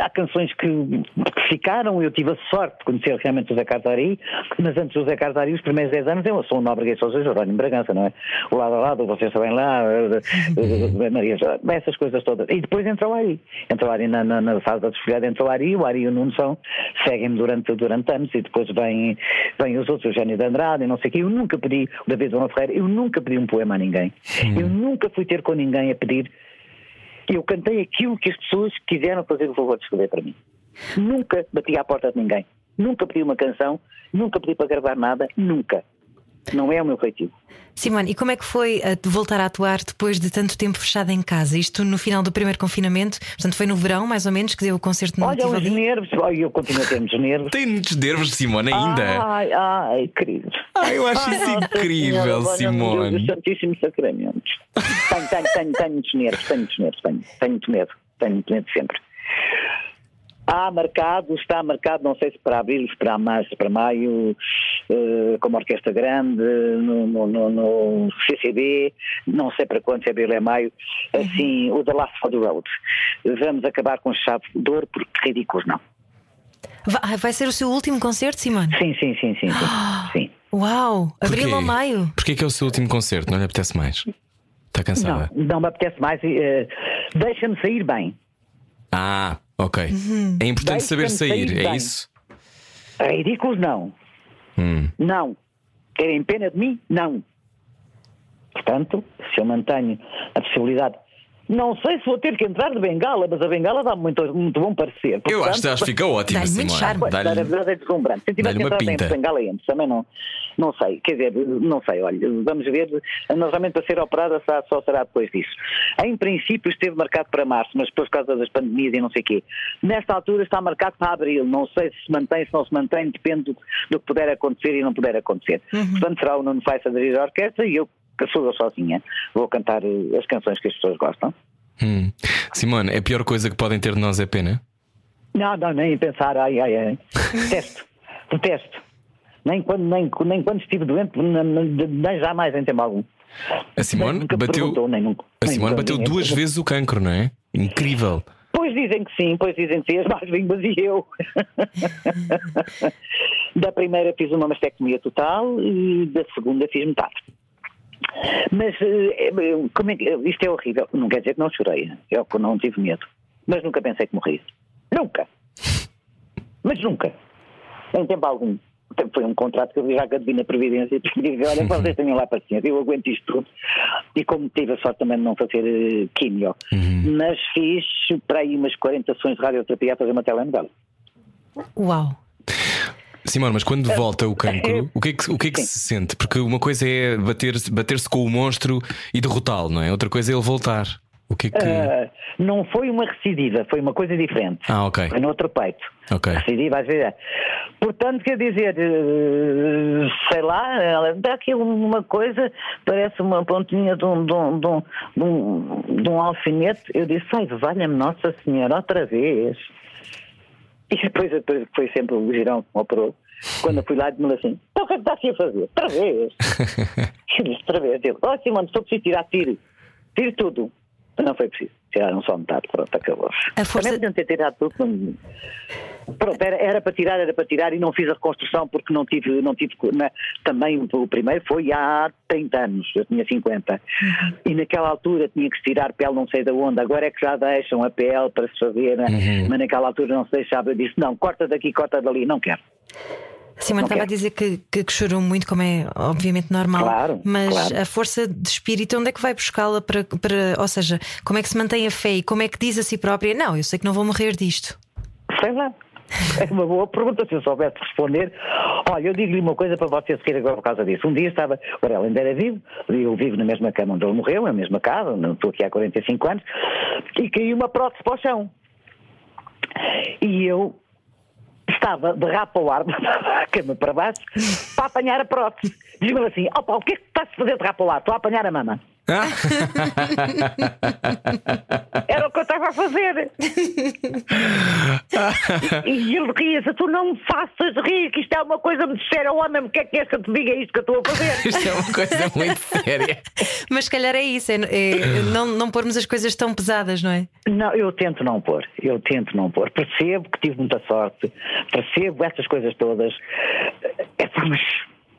Há canções que, que ficaram, eu tive a sorte de conhecer realmente o Zé Carlos Ari, mas antes Carlos Ari, os primeiros 10 anos, eu sou um nobre gay Sousa Jerónimo Bragança, não é? O lado a lado, vocês sabem lá, eh, eh, Maria, essas coisas todas. E depois entrou o Ari. Entrou o Ari na, na, na fase da desfolhada, entrou o Ari, o Ari e o Nuno são, seguem-me durante, durante anos e depois vêm vem os outros, o Eugênio de Andrade e não sei o quê. Eu nunca pedi, o David Dona Ferreira, eu nunca pedi um poema a ninguém. Eu nunca fui ter com ninguém a pedir. Eu cantei aquilo que as pessoas quiseram fazer o favor de escrever para mim. Nunca bati à porta de ninguém. Nunca pedi uma canção, nunca pedi para gravar nada, nunca. Não é o meu feitiço.
Simone, e como é que foi a voltar a atuar depois de tanto tempo fechada em casa? Isto no final do primeiro confinamento, portanto foi no verão, mais ou menos, que deu o concerto no
Olha, os nervos, olha, eu continuo a ter muitos nervos.
Tem muitos nervos, Simone, ainda.
Ai, ai, querido.
Ai, eu acho isso incrível, Simone.
Deus, Santíssimo Sacramento. Tenho, tenho, tenho, tenho muitos nervos, tenho muitos nervos, tenho, tenho muito medo, tenho muito medo sempre. Há marcado, está marcado, não sei se para abril, se para março, se para maio, eh, como orquestra grande, no, no, no- no CCB, não sei para quando, se é abril é maio, assim, o The Last for the Road. Vamos acabar com chave de ouro, porque ridículos não.
Vai, vai ser o seu último concerto, Simone?
Sim, sim, sim, sim, sim. sim.
Uau! Abril
Porquê?
ou maio?
Porquê que é o seu último concerto? Não lhe apetece mais? Está cansada?
Não, não me apetece mais. eh, Deixa-me sair bem.
Ah, ok. É importante saber sair,
sair
é
bem.
isso?
Ridículos, não.
Hum.
Não. Querem pena de mim? Não. Portanto, se eu mantenho a possibilidade. Não sei se vou ter que entrar de bengala, mas a bengala dá muito, muito bom parecer.
Eu
Portanto,
acho, acho que fica ótimo,
Dá-lhe muito charme.
Dá-lhe-
a verdade é deslumbrante. Se eu
uma
entrado em
pinta.
bengala antes, também não, não sei. Quer dizer, não sei, olha, vamos ver. Normalmente para ser operada só, será depois disso. Em princípio esteve marcado para março, mas depois por causa das pandemias e não sei o quê. Nesta altura está marcado para abril. Não sei se se mantém, se não se mantém, depende do, do que puder acontecer e não puder acontecer. Portanto, será o Nuno Faixa a dirigir a orquestra e eu, eu sozinha, vou cantar eh, as canções que as pessoas gostam.
Hum. Simone, a pior coisa que podem ter de nós é pena?
Não, não, nem pensar, ai, ai, ai. Detesto, detesto. Nem quando, nem, nem quando estive doente, nem, jamais em tempo algum.
A Simone bateu.
nem nunca-
A Simone bateu duas vezes o cancro, não é? Incrível.
Pois dizem que sim, pois dizem que sim, as mais línguas e eu. da primeira fiz uma mastectomia total e da segunda fiz metade. Mas eh, como é que, isto é horrível. Não quer dizer que não chorei, eu que não tive medo. Mas nunca pensei que morria. Nunca. Mas nunca. Em tempo algum. Foi um contrato que eu vi já com a Divina Previdência e disse, olha, vocês tenham lá paciência, eu aguento isto tudo. E como tive a sorte também de não fazer eh, químio, mas fiz para aí umas 40 sessões de radioterapia a fazer uma telenovela.
Uau!
Simone, mas quando volta o cancro, o que é que, o que, é que se sente? Porque uma coisa é bater-se bater com o monstro e derrotá-lo, não é? Outra coisa é ele voltar. O que é que.
Ah, não foi uma recidiva, foi uma coisa diferente.
Ah, ok.
Foi no outro peito.
Ok.
Recidiva, às vezes é. Portanto, quer dizer, eh, sei lá, ela dá aqui uma coisa, parece uma pontinha de um, de um, de um, de um, de um alfinete. Eu disse, ai, valha-me Nossa Senhora, outra vez. E depois, depois foi sempre o girão que me operou. Quando eu fui lá, disse-me assim: então o que é que está aqui a fazer? Outra vez. eu disse: outra vez. Ele: ó, Simone, estou preciso tirar, tire. Tire tudo. Mas não foi preciso. Tiraram só metade, pronto, acabou.
A força-
Também podiam ter tirado tudo. não- Pronto, era, era para tirar, era para tirar e não fiz a reconstrução porque não tive, não tive também o primeiro foi há 30 anos, eu tinha 50 e naquela altura tinha que se tirar pele não sei de onde, agora é que já deixam a pele para se fazer, né? mas naquela altura não se deixava, eu disse não, corta daqui, corta dali, não quero.
Simone
Não
estava a dizer que, que, que chorou muito, como é obviamente normal.
Claro,
mas
claro.
a força de espírito, onde é que vai buscá-la para, para. Ou seja, como é que se mantém a fé e como é que diz a si própria: Não, eu sei que não vou morrer disto.
Sei lá. É uma boa pergunta, se eu soubesse responder. Olha, eu digo-lhe uma coisa para você se queira agora por causa disso. Um dia estava, agora ele ainda era vivo, eu vivo na mesma cama onde ele morreu, na mesma casa, não estou aqui há 45 anos, e caiu uma prótese para o chão. E eu estava de rapa ao ar, a cama para baixo, para apanhar a prótese. Diz-me assim, opa, o que é que estás a fazer de rapa ao ar? Estou a apanhar a mama.
Ah,
Era o que eu estava a fazer. e ele ria-se, tu não me faças rir, que isto é uma coisa muito séria. Homem, o que é que és que eu te diga isto que eu estou a fazer?
isto é uma coisa muito séria.
Mas se calhar é isso, é, é não, não pormos as coisas tão pesadas, não é?
Não, eu tento não pôr, eu tento não pôr. Percebo que tive muita sorte, percebo essas coisas todas. É, mas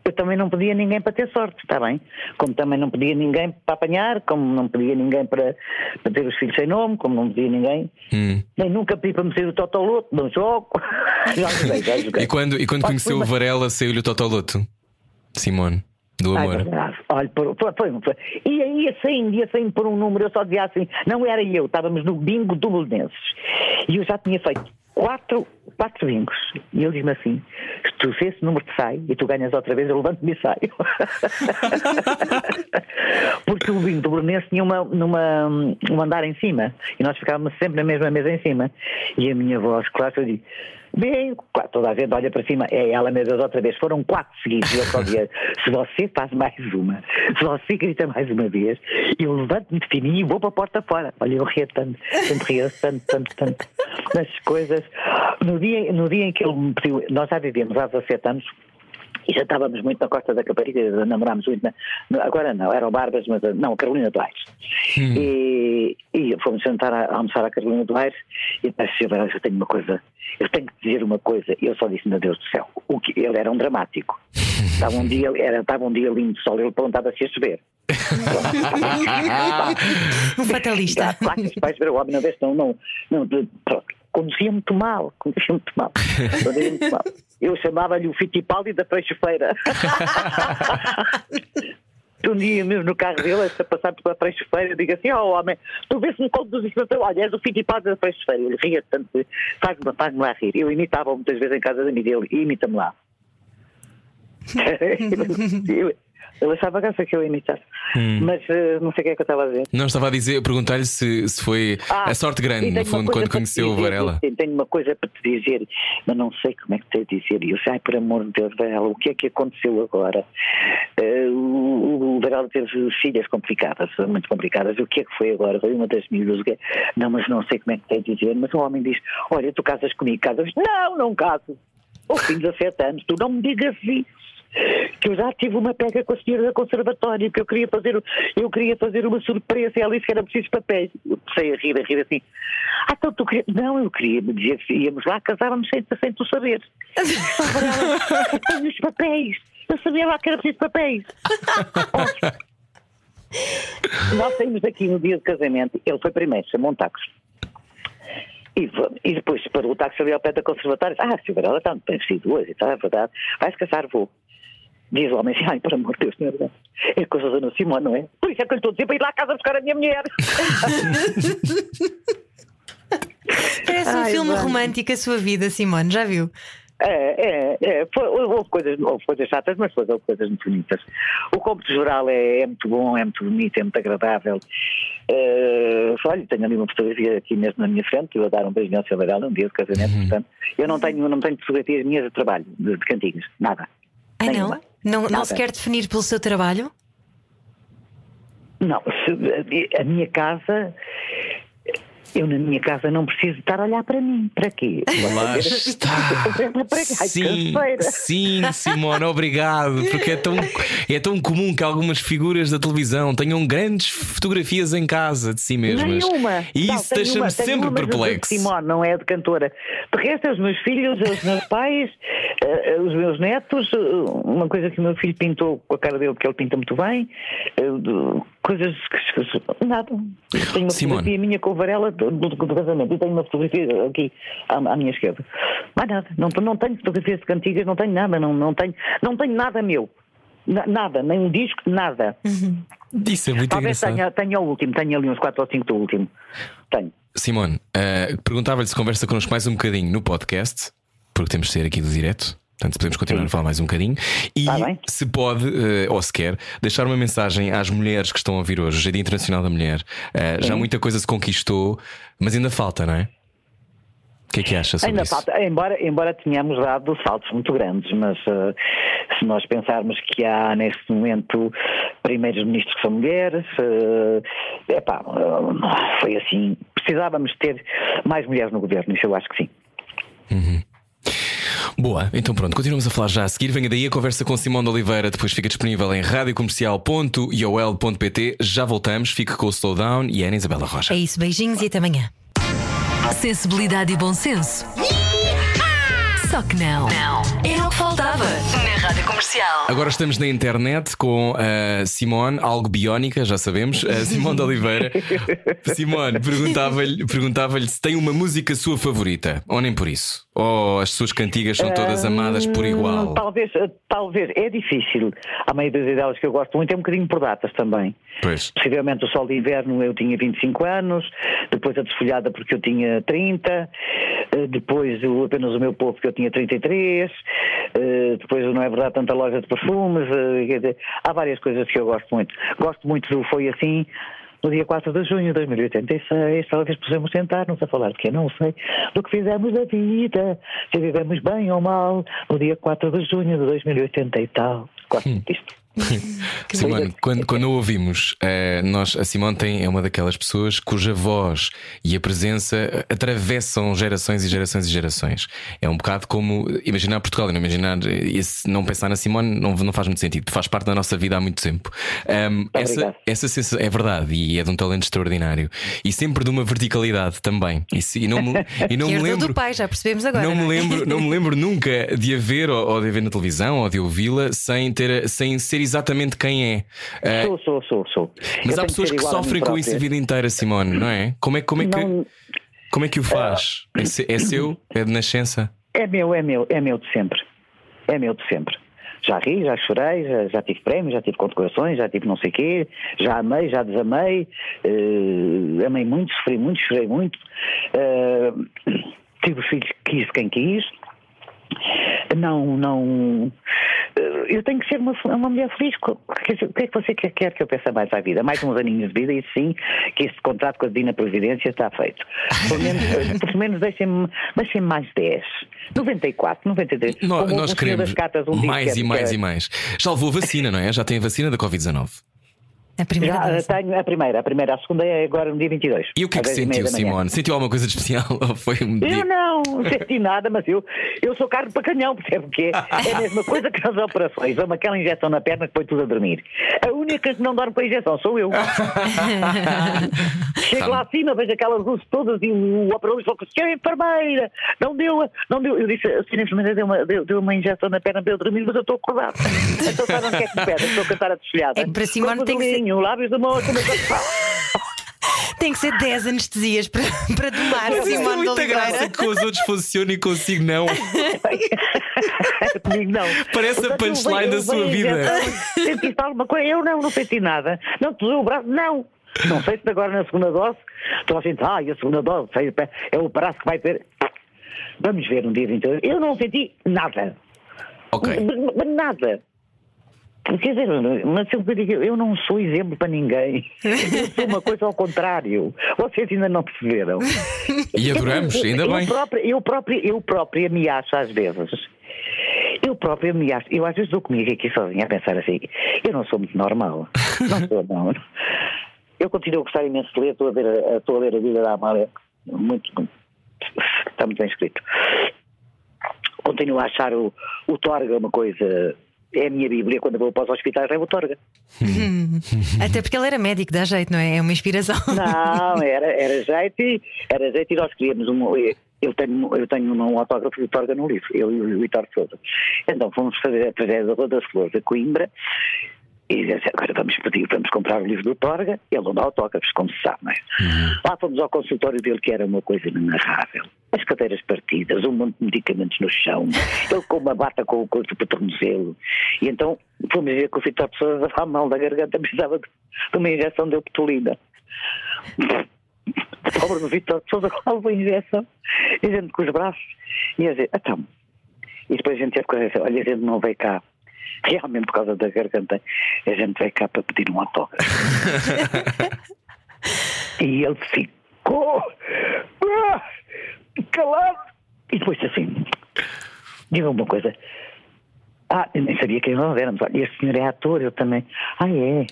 eu também não pedia ninguém para ter sorte, está bem? Como também não pedia ninguém para apanhar, como não pedia ninguém para, para ter os filhos sem nome, como não pedia ninguém.
Hum.
Nem nunca pedi para me sair o Totoloto, não jogo. já joguei, já joguei.
E quando, e quando conheceu
foi
o Varela, saiu-lhe o Totoloto? Simone, do amor.
verdade. Olha, foi, foi, foi. Ia, ia saindo, ia saindo por um número, eu só dizia assim, não era eu, estávamos no bingo do Belenenses. E eu já tinha feito quatro, quatro bingos. E ele diz-me assim: se tu se esse número te sai e tu ganhas outra vez, eu levanto-me e saio. Porque o bingo do Belenenses tinha uma, numa, um andar em cima e nós ficávamos sempre na mesma mesa em cima. E a minha voz, claro, eu digo. Bem, toda a gente olha para cima, é ela mesmo outra vez. Foram quatro seguidos. E eu só dizia: se você faz mais uma, se você grita mais uma vez, eu levanto-me de fininho e vou para a porta fora. Olha, eu ria tanto, sempre ria tanto, tanto, tanto nas coisas. No dia, no dia em que ele me pediu, nós já vivíamos há 17 anos. E já estávamos muito na Costa da Caparica, namorámos muito. Na, no- agora não, eram Barbas, mas não, a Carolina do Aires. E, e fomos jantar a, a almoçar à Carolina do Aires e disse: eu tenho uma coisa, eu tenho que dizer uma coisa. E eu só disse: Meu Deus do céu, o que, ele era um dramático. Estava um dia, era, estava um dia lindo de sol, ele perguntava se ia chover.
Um fatalista.
Claro que os pais viram o homem na vez, não, não, não, pronto. conduzia muito mal, conduzia muito mal, conduzia muito mal. Eu chamava-lhe o Fittipaldi da Freixofeira. Um dia mesmo no carro dele, a passar pela Freixofeira, digo assim: Ó homem, tu vês me conduzes para teu olha, és o Fittipaldi da Freixofeira. Ele ria tanto, faz-me faz lá rir. Eu imitava muitas vezes em casa da amiga dele, imita-me lá. Eu- achava graça que eu ia imitar. Mas eh, não sei o que é que eu estava a dizer.
Não, estava a dizer, perguntar-lhe se, se foi
Ah,
a sorte grande, no fundo, quando conheceu o Varela.
Tenho, tenho uma coisa para te dizer, mas não sei como é que te a dizer. E eu sei, ai, por amor de Deus, Varela, o que é que aconteceu agora? Eh, o, o Varela teve filhas complicadas, muito complicadas. O que é que foi agora? Foi uma das miúdas. é- Não, mas não sei como é que te a dizer. Mas o homem diz: Olha, tu casas comigo, casas. Não, não caso. Ao fim de 17 anos, tu não me digas isso. Que eu já tive uma pega com a senhora da conservatória, que eu queria fazer, eu queria fazer uma surpresa e ela disse que era preciso papéis. Eu comecei a rir, a rir assim. Ah, então tu querias. Não, eu queria me dizer que íamos lá, casávamos sem, sem tu saber. Para ela, tenho os papéis. Eu sabia lá que era preciso papéis. Nós saímos daqui no dia do casamento, ele foi primeiro, chamou um táxi. E, e depois parou o táxi ali ao pé da conservatória. Ah, se Varela está muito bem vestido hoje, está é verdade. Vai-se casar, vou. Diz o homem assim, ai, por amor de Deus, não é verdade. É coisa da Dona Simone, não é? Por isso é que eu lhe estou a dizer para ir lá à casa buscar a minha mulher.
Parece um
Ai,
filme romântico a sua vida, Simone, já viu?
É, é, é. Foi- houve, coisas, houve coisas chatas, mas depois houve coisas muito bonitas. O cômputo geral é, é muito bom, é muito bonito, é muito agradável. Eh, olha, tenho ali uma fotografia aqui mesmo na minha frente, que eu vou dar um beijinho ao seu Varela um dia de casamento, portanto. Eu não tenho, não tenho fotografias minhas de trabalho, de, de cantinhos, nada.
Ai?
Nenhuma.
Não, não
Nada.
se quer definir pelo seu trabalho?
Não, a minha casa. Eu na minha casa não preciso estar a olhar para mim. Para quê?
Lá está. Sim, sim, Simone, obrigado. Porque é tão, é tão comum que algumas figuras da televisão tenhão grandes fotografias em casa de si mesmas.
Nenhuma.
E isso deixa-me sempre
uma,
perplexo.
De Simone, não é de cantora. De resto, é os meus filhos, os meus pais, eh, eh, os meus netos. eh, Uma coisa que o meu filho pintou com a cara dele, porque ele pinta muito bem. Coisas que. Nada. Tenho uma
Simone.
fotografia minha com Varela do, do, do casamento. E tenho uma fotografia aqui à, à minha esquerda. Mais nada. Não, não tenho fotografias de cantigas, não tenho nada. Não, não, tenho, não tenho nada meu. Na- Nada, nem um disco, nada.
Isso é muito
Talvez tenha, tenha o último, tenho ali uns 4 ou 5 do último. Tenho.
Simone, eh, perguntava-lhe se conversa connosco mais um bocadinho no podcast, porque temos de ser aqui do direto. Portanto, podemos continuar a falar mais um bocadinho. E
Tá
se pode, eh, ou se quer, deixar uma mensagem às mulheres que estão a ouvir hoje, hoje é Dia Internacional da Mulher. Eh, já muita coisa se conquistou, mas ainda falta, não é? O que é que acha sobre
Ainda
isso?
falta, embora, embora tenhamos dado saltos muito grandes, mas eh, se nós pensarmos que há neste momento primeiros ministros que são mulheres, é epá, eh, foi assim. Precisávamos ter mais mulheres no governo, isso eu acho que sim.
Boa, então pronto, continuamos a falar já a seguir. Venha daí a conversa com Simão de Oliveira, depois fica disponível em radiocomercial.iol.pt. Já voltamos, fique com o Slowdown e a Ana Isabela Rocha.
É isso, beijinhos e até amanhã.
Sensibilidade e bom senso. Só que não. Não. Era o que faltava. Na Rádio Comercial.
Agora estamos na internet com a Simone, algo biónica, já sabemos, a Simone de Oliveira. Simone, perguntava-lhe perguntava se tem uma música sua favorita, ou nem por isso. Ou as suas cantigas são todas amadas por igual.
Hum, Talvez, talvez, é difícil. Há meia dúzia delas que eu gosto muito, é um bocadinho por datas também.
Pois.
Possivelmente o Sol de Inverno eu tinha 25 anos, depois a Desfolhada porque eu tinha 30, eh, depois o Apenas o Meu Povo porque eu tinha 33, eh, depois Não é Verdade Tanta Loja de Perfumes, eh, há várias coisas que eu gosto muito. Gosto muito do Foi Assim, no dia 4 de junho de 2086, talvez possamos sentar-nos a falar de que não sei do que fizemos da vida, se vivemos bem ou mal, no dia 4 de junho de 2080 e tal. Gosto muito disto.
Simone, quando, quando a ouvimos, eh, nós, a Simone tem, é uma daquelas pessoas cuja voz e a presença atravessam gerações e gerações e gerações. É um bocado como imaginar Portugal e não imaginar, não pensar na Simone não, não faz muito sentido. Faz parte da nossa vida há muito tempo. Um, essa, essa sensação é verdade e é de um talento extraordinário e sempre de uma verticalidade também. E, se- e não me, e não me lembro.
do pai, já percebemos agora.
Não me
é?
lembro, não me lembro nunca de a ver ou, ou de a ver na televisão ou de ouvi-la sem, ter, sem ser exatamente quem é. Ah,
Sou, sou, sou, sou.
mas
Eu
há pessoas que
mim
sofrem com isso a vida inteira, Simone, não é? Como é, como é, que,
Não-
como é que o faz? É, é seu? É de nascença?
É meu, é meu, é meu de sempre. É meu de sempre. Já ri, já chorei, já, já tive prémios, já tive condecorações, já tive não sei quê, já amei, já desamei, eh, amei muito, sofri muito, chorei muito, eh, tive os filhos que quis quem quis. Não, não. eh, Eu tenho que ser uma, uma mulher feliz. O que é que você quer, quer que eu pense mais à vida? Mais uns aninhos de vida e sim que este contrato com a Divina Previdência está feito. Pelo menos, eh, pelo menos deixem-me deixem mais 10. 94, 93.
Nó-
Como
nós queremos
um
mais e
é-
mais
que é-
e mais. Já levou vacina, não é? Já tem a vacina da Covid-19.
A primeira
Já tenho a primeira, a primeira, a segunda é agora no dia 22.
E o que é que
às 10 meia
sentiu. Simone? Sentiu alguma coisa de especial? Ou foi um dia?
Eu não senti nada, mas eu, eu sou carne para canhão, percebe o quê? É a mesma coisa que nas operações. Dá-me aquela injeção na perna que põe tudo a dormir. A única que não dorme com a injeção sou eu. Chego lá acima, vejo aquelas luzes todas e o operador falou que senhora enfermeira, não deu, não deu. Eu disse, a senhora enfermeira deu uma, deu, deu uma injeção na perna para eu dormir, mas eu estou acordado. Então sabe onde é que me pede? Estou a cantar a desfolhada.
É que para Simone tem que ser-
modelinho, lábios de moça, mas
Tem que ser 10 anestesias para, para domar
Mas isso é muita graça que com os outros funciona e consigo não.
Comigo não.
Parece a
Portanto, eu
punchline da sua vida.
Sentiste alguma coisa? Eu não, não senti nada. Não te doeu o braço? Não. Não sei se agora na segunda dose, toda a gente, ah, e a segunda dose, é o braço que vai ter. Vamos ver um dia 22. Eu não senti nada.
Ok.
Nada. Quer dizer, mas eu, eu não sou exemplo para ninguém. Eu sou uma coisa ao contrário. Vocês ainda não perceberam.
E adoramos, ainda
eu
bem.
Própria, eu, própria, eu própria me acho às vezes. Eu própria me acho. Eu às vezes dou comigo aqui sozinha a pensar assim: eu não sou muito normal. Não sou, não. Eu continuo a gostar imenso de ler. Estou a, ver, a- estou a ler a vida da Amália. Muito. Está muito bem escrito. Continuo a achar o, o Torga uma coisa. É a minha Bíblia. Quando vou para os hospitais, levo o Torga.
Até porque ele era médico, dá jeito, não é? É uma inspiração.
Não, era, era jeito e era jeito e nós queríamos um. Eu tenho, eu tenho um autógrafo do Torga no livro, eu e o Vitor Souza. Então fomos fazer a tragédia da Rua das Flores a Coimbra e disse, agora vamos pedir, vamos comprar o livro do Torga, ele não dá autógrafos, como se sabe, não é? Lá fomos ao consultório dele que era uma coisa inenarrável. As cadeiras partidas, um monte de medicamentos no chão, ele com uma bata com o corpo para tornozelo. E então fomos ver que o Vitor Souza estava mal da garganta, precisava de, uma injeção de optolina. O pobre do Vitor Souza levou a injeção, e a gente com os braços, e a dizer, então. E depois a gente teve que dizer, olha, a gente não veio cá, realmente por causa da garganta, a gente veio cá para pedir um autógrafo. e ele ficou ah, calado. E depois assim, diga uma coisa. Ah, eu nem sabia quem nós éramos. Olha, este senhor é ator, eu também. Ah, é.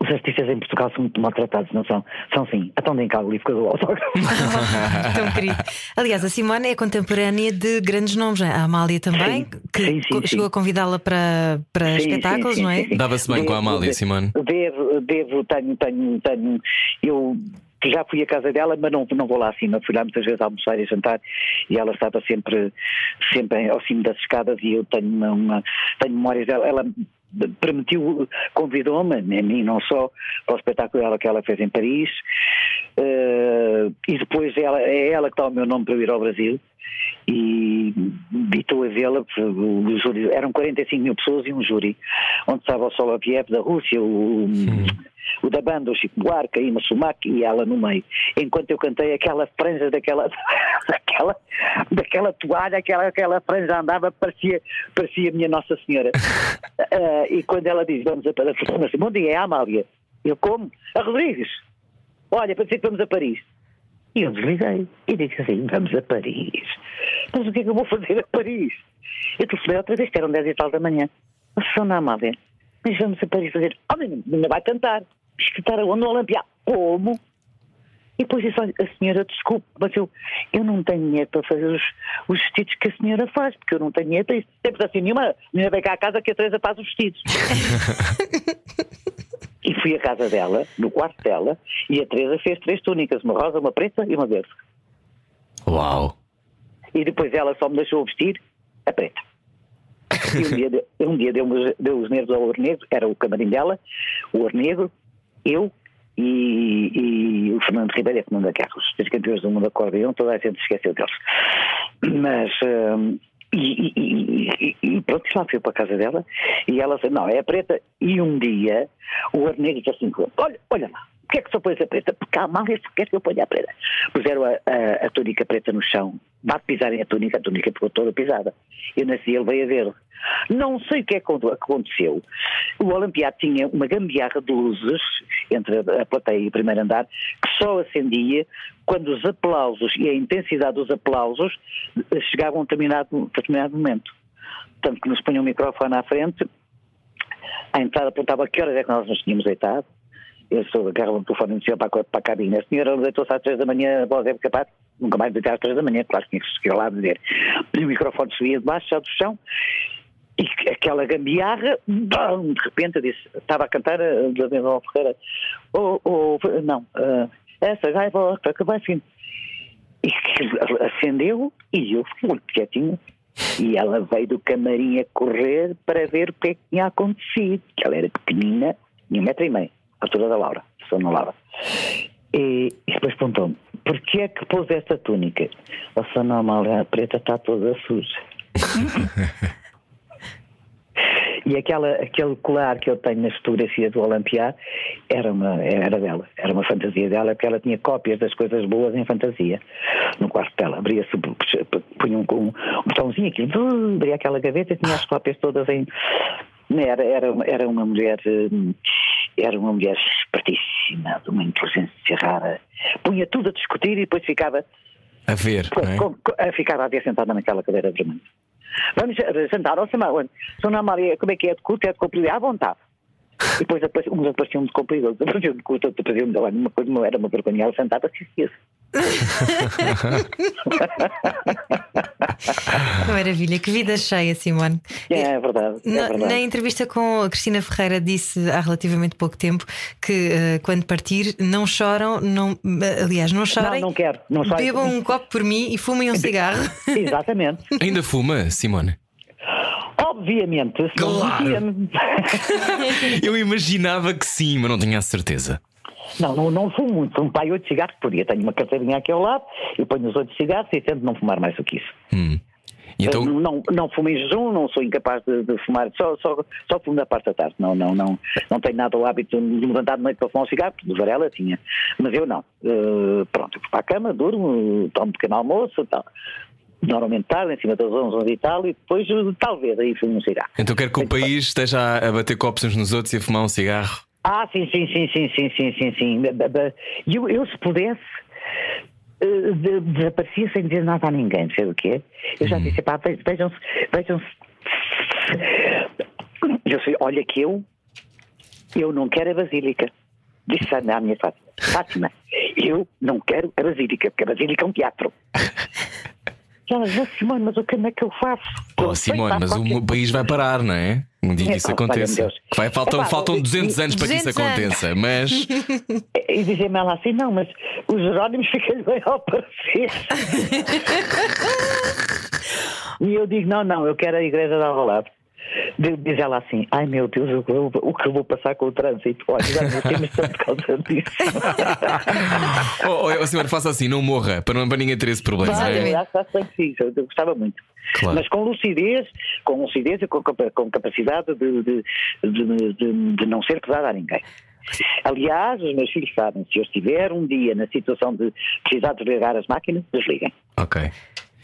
Os artistas em Portugal são muito maltratados, não são? São sim. Então deem cá o livro que eu dou autógrafo.
Tão querido. Aliás, a Simone é contemporânea de grandes nomes, não é? a Amália também,
Sim,
que
sim, sim,
chegou a convidá-la para, para
Sim,
espetáculos,
sim, sim,
não é?
Dava-se bem com a Amália,
Devo-
Simone.
Devo, devo, tenho, tenho, tenho. Eu que já fui à casa dela, mas não, não vou lá acima. Fui lá muitas vezes almoçar e jantar e ela estava sempre, sempre ao cimo das escadas e eu tenho uma, uma tenho memórias dela. Ela permitiu, convidou-me, a mim não só, para o espetáculo dela que ela fez em Paris, uh, e depois ela, é ela que dá o meu nome para eu ir ao Brasil, e, e estou a vê-la, eram 45 mil pessoas e um júri, onde estava o Soloviev da Rússia, o, o da banda, o Chico Buarque, a Ima Sumac e ela no meio. Enquanto eu cantei aquela franja daquela, daquela, daquela toalha, aquela, aquela franja andava, parecia, parecia minha Nossa Senhora. uh, e quando ela diz, vamos a Paris, bom dia, é a Amália. Eu como? A Rodrigues. Olha, para dizer que vamos a Paris. E eu desliguei. E disse assim, vamos a Paris. Mas o que é que eu vou fazer a Paris? Eu telefonei outra vez, que eram 10 e tal da manhã. A Sona Amália. Mas vamos a Paris fazer. Oh, ainda vai cantar escutar onde no Olimpiá. Como? E depois disse, olha, a senhora, desculpe, mas eu, eu não tenho dinheiro para fazer os, os vestidos que a senhora faz, porque eu não tenho dinheiro para isso. Sempre assim, nenhuma menina vem cá à casa que a Teresa faz os vestidos. e fui à casa dela, no quarto dela, e a Teresa fez três túnicas, uma rosa, uma preta e uma verde.
Uau!
E depois ela só me deixou vestir a preta. E um dia, um dia deu, deu os nervos ao ouro negro, era o camarim dela, o ouro negro, eu e, e, o Fernando Ribeiro e a Fernanda Carlos, os três campeões do mundo acordeão, toda a gente esqueceu deles. Mas. Um, e, e, e, pronto, lá fui para a casa dela e ela disse: Não, é a preta. E um dia o Arnegro disse assim: Olha, olha lá, que é que só pôs a preta? Porque a Amália quer que eu ponha a preta. Puseram a, a, a túnica preta no chão. Vá pisarem a túnica, a túnica ficou toda pisada. Eu nasci, ele veio a ver. Não sei o que é que aconteceu. O Olimpiado tinha uma gambiarra de luzes entre a plateia e o primeiro andar que só acendia quando os aplausos e a intensidade dos aplausos chegavam a um determinado, determinado momento. Tanto que nos punha um microfone à frente, à entrada apontava que horas é que nós nos tínhamos deitado, eu um telefone e para, para a cabine. A senhora deitou-se às três da manhã, a voz é capaz, nunca mais deitar às três da manhã, claro que tinha que lá dizer. E o microfone subia de baixo, já do chão, e aquela gambiarra, de repente eu disse, estava a cantar a Isabel Ferreira, oh, oh, não, uh, essa raiva que vai assim. E acendeu e eu fiquei muito quietinho. E ela veio do camarim a correr para ver o que é que tinha acontecido. Que ela era pequenina, tinha um metro e meio altura da Laura, sou na Laura. E, e depois perguntou-me, porquê é que pôs esta túnica? A Sona Amália Preta está toda suja. E aquela, aquele colar que eu tenho nas fotografias do Olimpiar era, uma, era dela, era uma fantasia dela, porque ela tinha cópias das coisas boas em fantasia. No quarto dela, abria-se, punha um, um, um botãozinho aqui, abria aquela gaveta e tinha as cópias todas em. Era, era, era uma mulher hum, era uma mulher espertíssima, de uma inteligência rara. Punha tudo a discutir e depois ficava.
A ver. É? com,
com, ficava a ver sentada naquela cadeira vermelha. Vamos sentar, ó Samuel, Sona Maria, como é que é de culto? É de comprido? À vontade. E depois uns apareciam de comprido, outros apareciam de culto, outros apareciam de uma coisa, era uma vergonha, ela sentava se esquece.
Maravilha, que vida cheia, Simone.
É, é verdade, é
na,
verdade.
Na entrevista com a Cristina Ferreira, disse há relativamente pouco tempo que uh, quando partir não choram, não, aliás, não chorem.
Não, não quero. Não
bebam um copo por mim e fumem um cigarro.
Exatamente.
Ainda fuma, Simone?
Obviamente.
Claro. Eu imaginava que sim, mas não tinha a certeza.
Não, não, não fumo muito, fumo pai oito cigarros por dia. Tenho uma carteirinha aqui ao lado e ponho os oito cigarros e tento não fumar mais do que isso.
Hum. Então...
Não, não fumo em jejum, não sou incapaz de, de, fumar, só, só, só fumo na parte da tarde. Não, não, não, não tenho nada o hábito de me levantar de noite para fumar um cigarro, de Varela tinha. Mas eu não. Uh, pronto, eu vou para a cama, durmo, tomo um pequeno almoço tal. Normalmente tarde, em cima das 11, 11 e tal, e depois talvez aí fumo um cigarro.
Então quero que o país esteja a bater copos uns nos outros e a fumar um cigarro.
Ah, sim, sim, sim, sim, sim, sim, sim, sim. Eu, eu se pudesse uh, desaparecia sem dizer nada a ninguém, sei o quê. Eu já hum. disse, pá, vejam-se, vejam-se. Eu sei, olha que eu, eu não quero a Basílica. Disse à minha Fátima, Fátima, eu não quero a Basílica, porque a Basílica é um teatro. ela diz, Simone, mas o que é que eu faço?
Oh, Simone, mas o país vai parar, não é? Um dia que isso aconteça. Vai, faltam, faltam 200 anos para que isso aconteça, mas.
E dizer-me ela assim, não, mas, O Jerónimo fica-lhe bem ao parecer. e eu digo: não, não, eu quero a igreja de Alvalade. Diz ela assim: ai meu Deus, o que eu, o que eu vou passar com o trânsito? Olha, já não temos tanto por causa disso.
Oh, oh, oh, senhor, faça assim, não morra, para, não, para ninguém ter esse problema. não é?
Vai, eu gostava muito.
Claro.
Mas com lucidez, com lucidez e com, com capacidade de, de, de, de- de não ser pesada a ninguém. Aliás, os meus filhos sabem, se eu estiver um dia na situação de precisar desligar as máquinas, desliguem.
Ok.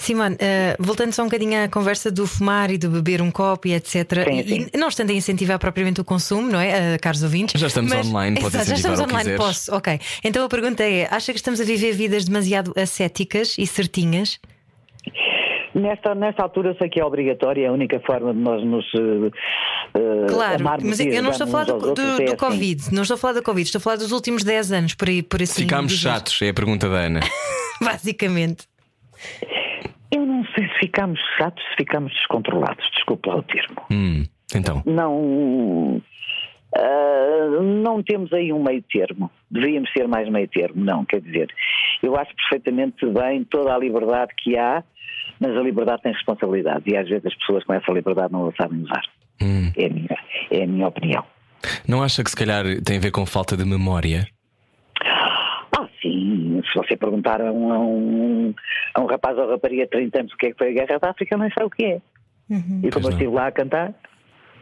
Simone, eh, voltando só um bocadinho à conversa do fumar e do beber um copo e etc.
Sim,
e,
sim.
e não estando a incentivar propriamente o consumo, não é, eh, caros ouvintes?
Já estamos online, pode
Exato, já estamos online,
quiseres.
posso. Ok. Então a pergunta é: acha que estamos a viver vidas demasiado ascéticas e certinhas?
Nesta, nesta altura, sei que é obrigatório, é a única forma de nós nos. eh,
Claro,
amarmos
mas eu não estou a falar do, do,
é
do
assim.
Covid, não estou a falar do Covid, estou a falar dos últimos 10 anos, por aí, por assim.
Ficámos chatos, é a pergunta da Ana.
Basicamente.
Não sei se ficamos chatos, se ficamos descontrolados, desculpe lá o termo.
Hum, então.
não. ah, não temos aí um meio termo. Devíamos ser mais meio termo, não, quer dizer, eu acho perfeitamente bem toda a liberdade que há, mas a liberdade tem responsabilidade e às vezes as pessoas com essa liberdade não a sabem usar.
Hum.
É, a minha, é a minha opinião.
Não acha que se calhar tem a ver com falta de memória?
Se você perguntar a um, a um, a um rapaz ou rapariga de 30 anos o que é que foi a Guerra da África, não sabe o que é. E como eu estive lá a cantar,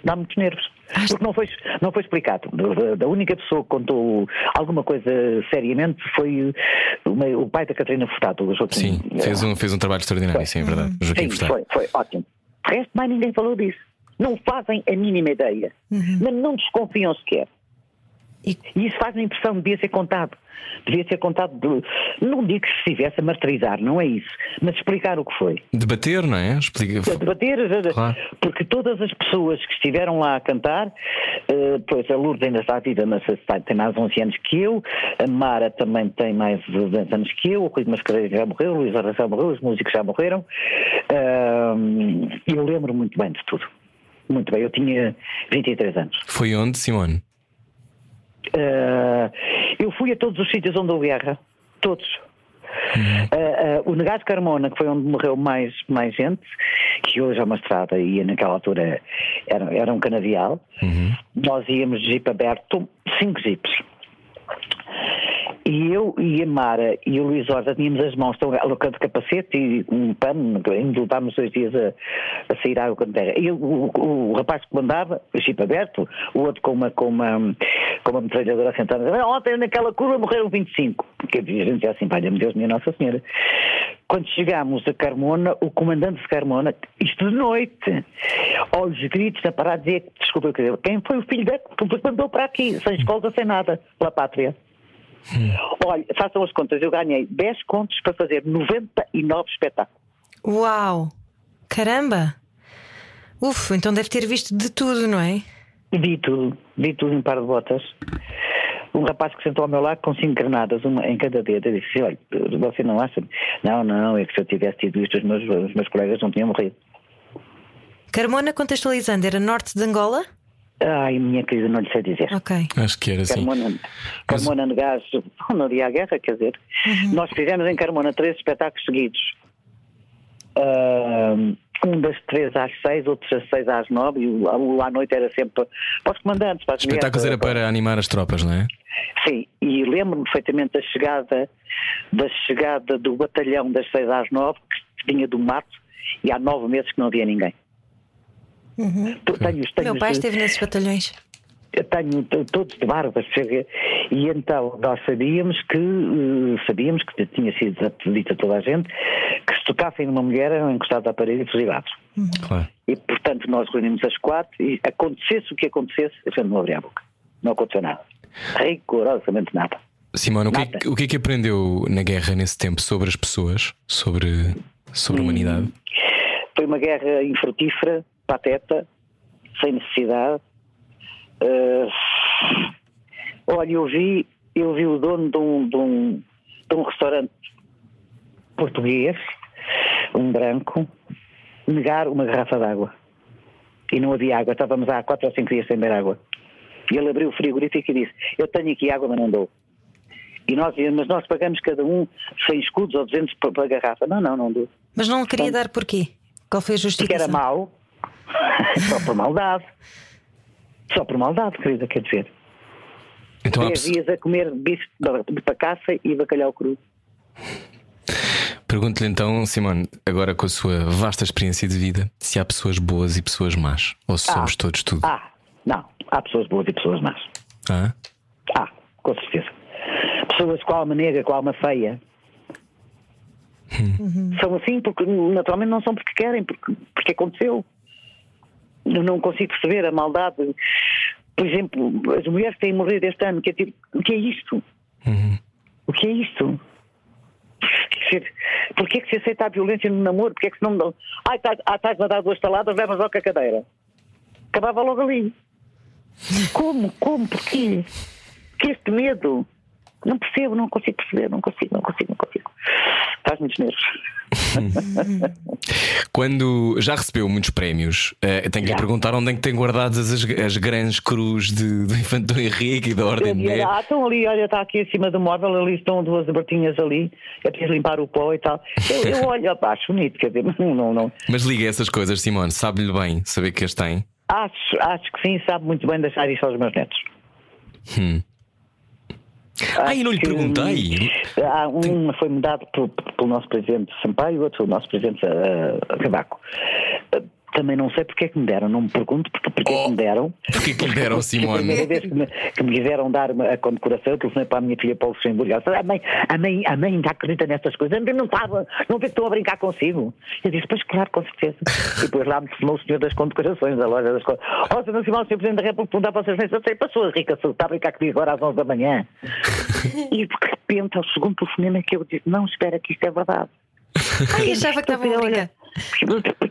dá muitos nervos. Porque não foi, não foi explicado. Da única pessoa que contou alguma coisa seriamente foi o, meu- o pai da Catarina Furtado. os outros-
Sim, fez um, fez um trabalho extraordinário, sim, é verdade. Joaquim
Sim, foi, foi ótimo. De resto, mais ninguém falou disso. Não fazem a mínima ideia. Mas não desconfiam sequer.
E-
E isso faz a impressão, devia ser contado. Devia ser contado. de- não digo que se estivesse a martirizar, não é isso. Mas explicar o que foi.
Debater, não é? Explica.
Debater,
Claro.
porque todas as pessoas que estiveram lá a cantar, eh, pois a Lourdes ainda está viva, mas tem mais 11 anos que eu, a Mara também tem mais 10 anos que eu, o Rui de Mascareira já morreu, o Luís Arra já morreu, os músicos já morreram. Eu lembro muito bem de tudo. Muito bem, eu tinha 23 anos.
Foi onde, Simone?
Uh, eu fui a todos os sítios onde houve guerra. Todos. Uh, uh, o Negado Carmona, que foi onde morreu mais, mais gente, que hoje é uma estrada e naquela altura era, era um canavial. Nós íamos de jeep aberto, cinco jeeps. E eu e a Mara e o Luís Horta tínhamos as mãos tão alocando de capacete e um pano, levámos dois dias a, a sair água com terra. E o, o, o rapaz que mandava, o chip aberto, o outro com uma, com uma, com uma metralhadora sentada, ontem naquela curva morreram 25. Porque a gente dizia assim, meu Deus, minha Nossa Senhora. Quando chegámos a Carmona, o comandante de Carmona, isto de noite, aos gritos na parada, dizia, desculpa, quem foi o filho da que mandou para aqui, sem escola, sem nada, pela pátria. Olha, façam as contas, eu ganhei 10 contos para fazer 99 espetáculos.
Uau! Caramba! Uf, então deve ter visto de tudo, não é?
Vi tudo, vi tudo em par de botas. Um rapaz que sentou ao meu lado com cinco granadas, uma em cada dedo, eu disse: Olha, você não acha? Não, não, é que se eu tivesse tido isto, os meus, os meus colegas não tinham morrido.
Carmona, contextualizando, era norte de Angola?
Ai, minha querida, não lhe sei dizer.
Ok.
Acho que era assim.
Carmona, Carmona no gás, no dia à guerra, quer dizer. Nós fizemos em Carmona três espetáculos seguidos. Um das três às seis, outros das seis às nove, e o, à noite era sempre para os comandantes. Para as
Espetáculos era
mulheres,
para animar as tropas, não é?
Sim, e lembro-me perfeitamente da chegada, da chegada do batalhão das seis às nove, que vinha do mato, e há nove meses que não havia ninguém. Tu- Tenho, tenho
Meu pai esteve nesses batalhões.
eu tenho todos de barbas chega- e então nós sabíamos que eh, sabíamos que tinha sido dito a toda a gente que se tocassem numa mulher eram encostados à parede e fuzilados.
Claro.
e portanto nós reunimos as quatro e acontecesse o que acontecesse a gente não abria a boca. Não aconteceu nada. Rigorosamente nada.
Simone, o que, é o que é que aprendeu na guerra nesse tempo sobre as pessoas, sobre, sobre a humanidade?
foi uma guerra infrutífera pateta sem necessidade Eh, olha eu vi eu vi o dono de um, de um, de um restaurante português, um branco, negar uma garrafa de água. E não havia água, estávamos há quatro ou cinco dias sem beber água. E ele abriu o frigorífico e disse: Eu tenho aqui água, mas não dou. E nós, mas nós pagamos cada um 100 escudos ou 200 para a garrafa. Não, não, não dou.
Mas não queria dar porquê? Qual foi a
Porque
justificação?
era mau, só por maldade. Só por maldade, querida, quer dizer.
Então
Três
pessoas-
dias a comer bife de pacaça e bacalhau cru.
Pergunto-lhe então, Simone, agora com a sua vasta experiência de vida, se há pessoas boas e pessoas más, ou se
Ah.
somos todos tudo.
Ah, não. Há pessoas boas e pessoas más.
Ah?
Ah, com certeza. Pessoas com alma negra, com alma feia. São assim porque naturalmente não são porque querem, porque, porque aconteceu. Eu não consigo perceber a maldade. Por exemplo, as mulheres que têm morrido este ano, que é tipo, o que é isto? O que é isto? Porquê é que se aceita a violência no namoro? Porquê é que se não? Ai, estás ah, estás-me a dar duas taladas, levas logo a cadeira. Acabava logo ali. Como? Como? Porquê? Que este medo? Não percebo, não consigo perceber, não consigo, não consigo, não consigo. Estás muitos nervos.
Quando já recebeu muitos prémios, eh, tenho que lhe perguntar onde é que tem guardadas as, as grandes cruz de, do Infante Dom Henrique e da Ordem de Mérito.
ah, estão ali, olha, está aqui em cima do móvel, ali estão duas abertinhas ali, é preciso limpar o pó e tal. Eu, eu olho, acho bonito, quer dizer, não, não, não.
Mas liga essas coisas, Simone, sabe-lhe bem saber que as tem.
Acho, acho que sim, sabe muito bem deixar isso aos meus netos.
Ah, e não lhe perguntei.
Há um foi mudado pelo, pelo nosso presidente Sampaio, outro pelo nosso presidente uh. Uh, também não sei porque é que me deram, não me pergunto porque, porque é que me deram.
Porquê que lhe deram,
A
Simone?
primeira vez que me, que me quiseram dar uma- a condecoração, eu telefonei para a minha filha para o Luxemburgo. Ela disse: a mãe, a mãe, a mãe ainda acredita nestas coisas. Eu não estava, não vê que estou a brincar consigo. Eu disse: Pois, claro, com certeza. E depois lá me telefonou o senhor das condecorações, da loja das coisas. Ó, Sr. Nacional, Sr. Presidente da República, perguntar para vocês, eu sei, passou a rica, está a brincar comigo agora às 11 da manhã. e de repente, ao segundo telefonema, que eu disse: Não, espera, que isto é verdade.
Ai, achava que estava a brincar.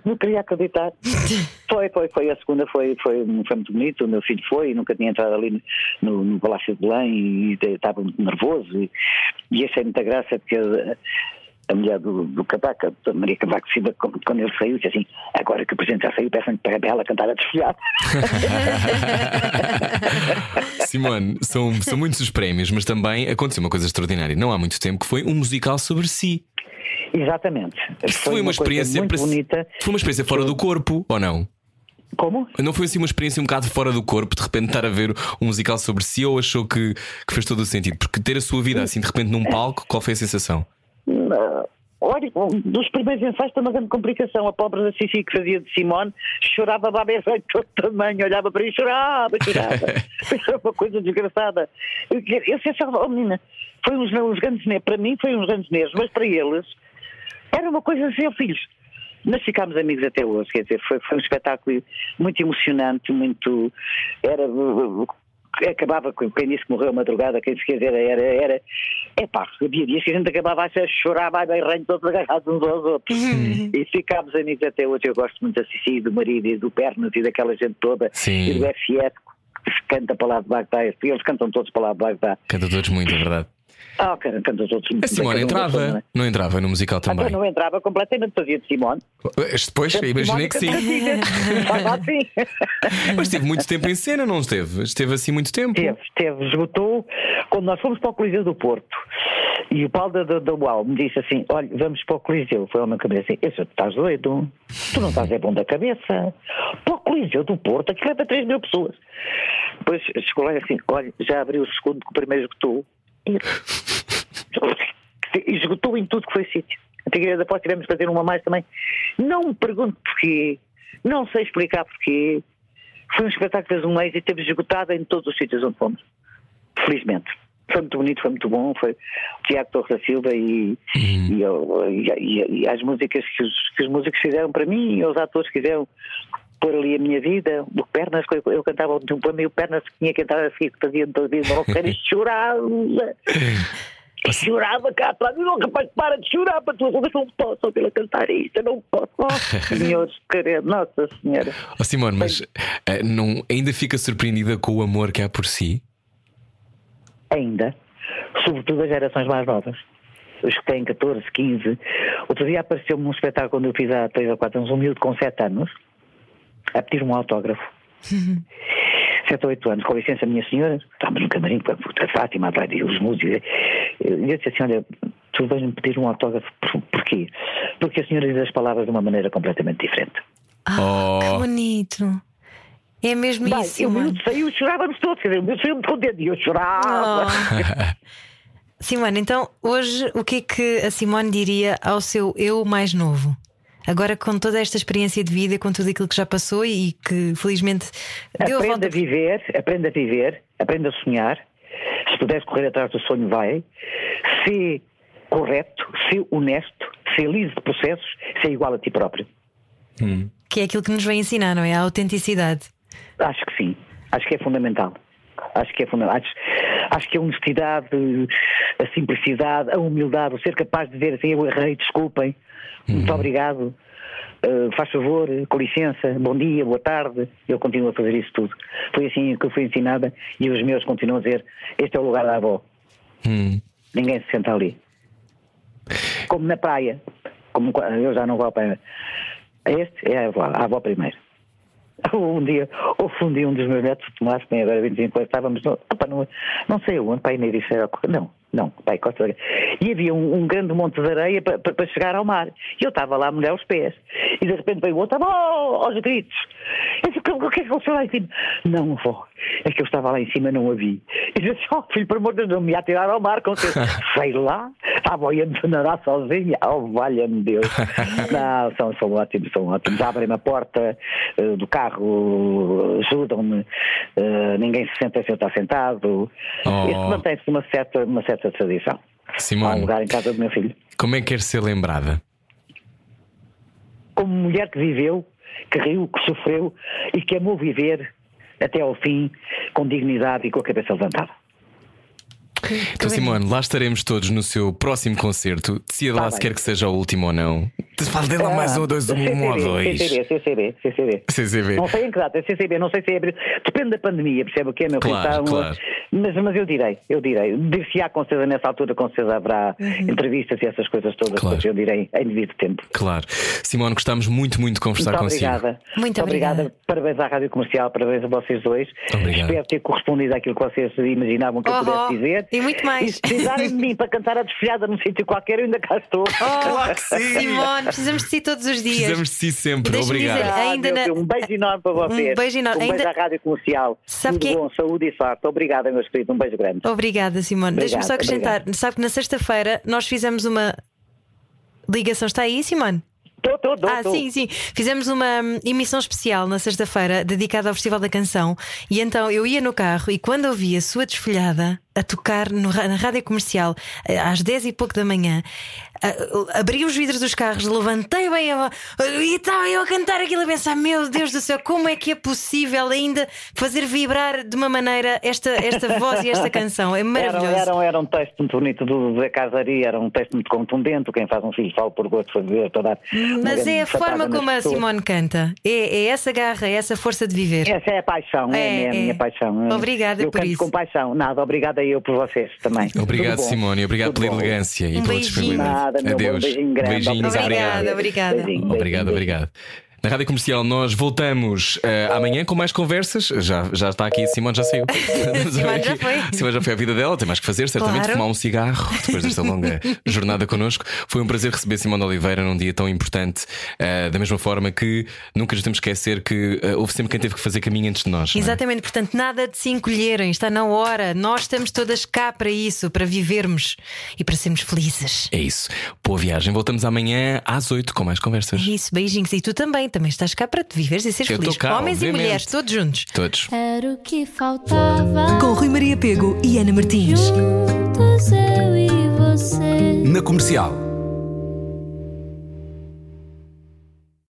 Não queria acreditar. Foi, foi, foi. A segunda foi, foi, foi muito bonito. O meu filho foi, nunca tinha entrado ali no, no Palácio de Belém e estava muito nervoso. E, e achei muita graça porque a, a mulher do, do Cavaco, a Maria Cavaco Silva, quando quando ele saiu, disse assim: Agora que o presidente já saiu, peçam-lhe para ela cantar a desfolhada.
Simone, são, são muitos os prémios, mas também aconteceu uma coisa extraordinária. Não há muito tempo que foi um musical sobre si.
Exatamente.
Isso foi, uma,
coisa
experiência
muito bonita.
Foi uma experiência fora do corpo, ou não?
Como?
Não foi assim uma experiência um bocado fora do corpo, de repente estar a ver um musical sobre si, ou achou que, que fez todo o sentido? Porque ter a sua vida assim de repente num palco, qual foi a sensação?
Não. Olha, dos primeiros ensaios tem uma grande complicação. A pobre da Cici que fazia de Simone chorava a bebê de todo tamanho, olhava para mim e chorava, chorava. Era uma coisa desgraçada. Eu, eu sei só, oh menina, foi uns, uns grandes nervos. Para mim foi uns grandes nervos, mas para eles era uma coisa oh, filhos. Nós ficámos amigos até hoje, quer dizer, foi, foi um espetáculo muito emocionante, muito. Era. Acabava com quem disse que morreu a madrugada, quem se quer dizer, era. era é pá, havia dias que a gente acabava a chorar, vai bem ranho, todos agarrados uns aos outros. E ficámos amigos até hoje. Eu gosto muito da Cici, do marido e do Pernas e daquela gente toda.
Sim.
E do FF, que canta para lá de Bagdá. Eles cantam todos para lá de Bagdá.
Canta todos muito, é verdade.
Ah, cara, cantam todos muito
A Simone entrava,
gosta,
não entrava no musical
não é?
também.
Então não entrava completamente, fazia de Simone.
Depois, imaginei que sim.
Estava assim.
Mas esteve muito tempo em cena, não esteve? Esteve assim muito tempo.
Teve, teve, esgotou. Quando nós fomos para o Coliseu do Porto e o Paulo da, da, da UAU me disse assim: Olha, vamos para o Coliseu. Foi ao meu cabeça assim: Eu tu estás doido, tu não estás é bom da cabeça. Para o Coliseu do Porto, aquilo é para 3 mil pessoas. Depois chegou lá assim: Olha, já abriu o segundo que o primeiro esgotou. E esgotou em tudo que foi sítio. Antigamente depois tivemos que fazer uma mais também. Não me pergunto porquê, não sei explicar porquê. Foi um espetáculo que fez um êxito e teve esgotado em todos os sítios onde fomos. Felizmente. Foi muito bonito, foi muito bom. Foi o Tiago Torres da Silva e, e, eu- e- e- e as músicas que os, que os músicos fizeram para mim e os atores que fizeram pôr ali a minha vida. O Pernas, eu, eu cantava um poema e o Pernas tinha que entrar assim, que fazia a vida, não quero chorava. Chorava cá atrás, não, rapaz, para de chorar para tu, eu não posso ouvi-la cantar isto, eu não posso. Oh, senhores, querido, Nossa Senhora.
Oh, Simone, mas eh, não, ainda fica surpreendida com o amor que há por si?
ainda, sobretudo as gerações mais novas. Os que têm 14, 15. Outro dia apareceu-me num espetáculo quando eu fiz há 3 ou 4 anos, um miúdo com 7 anos, a pedir um autógrafo. 7 ou 8 anos, com licença, minha senhora, estávamos no camarim com a Fátima, atrás de os músicos, e eu disse assim: olha, tu vais-me pedir um autógrafo, por, porquê? Porque a senhora diz as palavras de uma maneira completamente diferente.
Ah, que
Oh.
bonito. É mesmo
Vai,
isso.
eu, eu saiu, chorávamos todos, quer dizer, eu saí muito contente e eu chorava.
Oh. Simone, então hoje o que é que a Simone diria ao seu eu mais novo? Agora com toda esta experiência de vida, com tudo aquilo que já passou e que felizmente deu a
Aprenda
volta.
a viver, aprenda a viver, aprenda a sonhar. Se puderes correr atrás do sonho, vai. Ser correto, ser honesto, ser liso de processos, ser igual a ti próprio.
Que é aquilo que nos vem ensinar, não é? A autenticidade.
Acho que sim. Acho que é fundamental. Acho que é fundamental. Acho, acho que a honestidade, a simplicidade, a humildade, o ser capaz de dizer assim: eu errei, desculpem, muito obrigado, eh, faz favor, com licença, bom dia, boa tarde. Eu continuo a fazer isso tudo. Foi assim que eu fui ensinada e os meus continuam a dizer: este é o lugar da avó.
Hum.
Ninguém se senta ali. Como na praia. Como, eu já não vou à praia. Este é a avó, a avó primeiro. Um dia, houve um dia um dos meus netos, o Tomás, tem agora 25 anos, estávamos, no, opa, não, não sei onde, pai, nem disse, era- não, não, pai, Costa da Gama. E havia um, um grande monte de areia para, chegar ao mar. E eu estava lá a molhar os pés. E de repente veio o outro, estava oh, aos gritos. Eu disse, o que é que aconteceu lá em cima? Não, avó, é que eu estava lá em cima e não a vi. E disse, oh, filho, por amor de Deus, não me ia tirar ao mar, com certeza. Sei lá, a avó ia nadar sozinha. Oh, valha-me Deus. Não, são, são ótimos, são ótimos. Abrem-me a porta eh, do carro, ajudam-me, eh, ninguém se senta se eu estou sentado.
Oh.
Isso mantém-se uma certa, uma certa tradição. Há um
Simone,
lugar em casa do meu filho.
como é que quer ser lembrada?
Como mulher que viveu, que riu, que sofreu e que amou viver até ao fim com dignidade e com a cabeça levantada.
Então, Simone, lá estaremos todos no seu próximo concerto. Decida lá
Tá
se
bem.
quer que seja o último ou não. Faz dele lá mais um, dois, um, um ou dois.
CCB, CCB, CCB.
CCB.
Não sei em que data, é CCB, não sei se é abril. Depende da pandemia, percebe o que é, meu?
Claro,
um-
claro.
Mas, mas eu direi, eu direi. Dir-se-á com certeza nessa altura, com certeza haverá entrevistas e essas coisas todas,
Claro.
pois eu direi em devido tempo.
Claro. Simone, gostámos muito, muito de conversar
Muito
consigo.
obrigada.
Muito obrigada.
Parabéns à Rádio Comercial, parabéns a vocês dois.
Obrigado.
Espero ter correspondido àquilo que vocês imaginavam que eu
Oh,
pudesse dizer.
E muito mais.
E se precisarem de mim para cantar a desfilhada num sítio qualquer, eu ainda cá estou.
Claro que sim.
Simone, precisamos de si todos os dias.
Precisamos de si sempre. Obrigado.
dizer-
Ah,
ainda
meu
na-
Um beijo enorme para vocês.
Um beijo enorme.
Um beijo
Ainda-
à Rádio Comercial.
Sabe
Tudo
que-
bom, saúde e sorte. Obrigada, meus queridos. Um beijo grande.
Obrigada, Simone. Deixa-me só
Obrigado,
acrescentar. Sabe que na sexta-feira nós fizemos uma ligação. Está aí, Simone?
Estou, estou, estou.
Ah, sim, sim. Fizemos uma hum, emissão especial na sexta-feira dedicada ao Festival da Canção. E então eu ia no carro e quando ouvi a sua desfolhada a tocar no na rádio comercial eh, às 10 e pouco da manhã, abri os vidros dos carros, levantei bem a voz e estava eu a cantar aquilo a pensar: Meu Deus do céu, como é que é possível ainda fazer vibrar de uma maneira esta, esta voz e esta canção? É
Era,
maravilhoso.
era, era um texto muito bonito do Zé Casaria, era um texto muito contundente. Quem faz um filho fala por gosto, foi ver toda
Mas é a forma como a
pessoas.
Simone canta. É, é essa garra, é essa força de viver.
Essa é a paixão, é,
É,
a minha,
é.
minha paixão.
Obrigada
eu
por
canto
isso.
com paixão. Nada, obrigada eu por vocês também.
Obrigado. Simone. Obrigado
Tudo
pela
bom.
elegância e
Um
pela disponibilidade.
Nada, meu amor,
Adeus.
beijinho grande.
Beijinhos,
Obrigada,
obrigado.
obrigada.
Beijinho,
Obrigado,
beijinho.
obrigado. Na Rádio Comercial nós voltamos eh, amanhã com mais conversas. Já, já está aqui, Simone já saiu.
Simone já foi.
Simone já foi a vida dela, tem mais que fazer, certamente
Claro.
fumar um cigarro depois desta longa jornada connosco. Foi um prazer receber Simone Oliveira num dia tão importante, eh, da mesma forma que nunca nos temos que esquecer que eh, houve sempre quem teve que fazer caminho antes de nós. é?
Exatamente, portanto, nada de se encolherem, está na hora. Nós estamos todas cá para isso, para vivermos e para sermos felizes.
É isso. Boa viagem. Voltamos amanhã às 8 com mais conversas.
É isso, beijinhos. E tu também, também estás cá para te viveres e seres
Eu
feliz.
cá,
Homens
obviamente.
e mulheres, todos juntos.
Todos.
Era o que faltava.
Com Rui Maria Pego e Ana Martins.
Juntos eu e você.
Na comercial.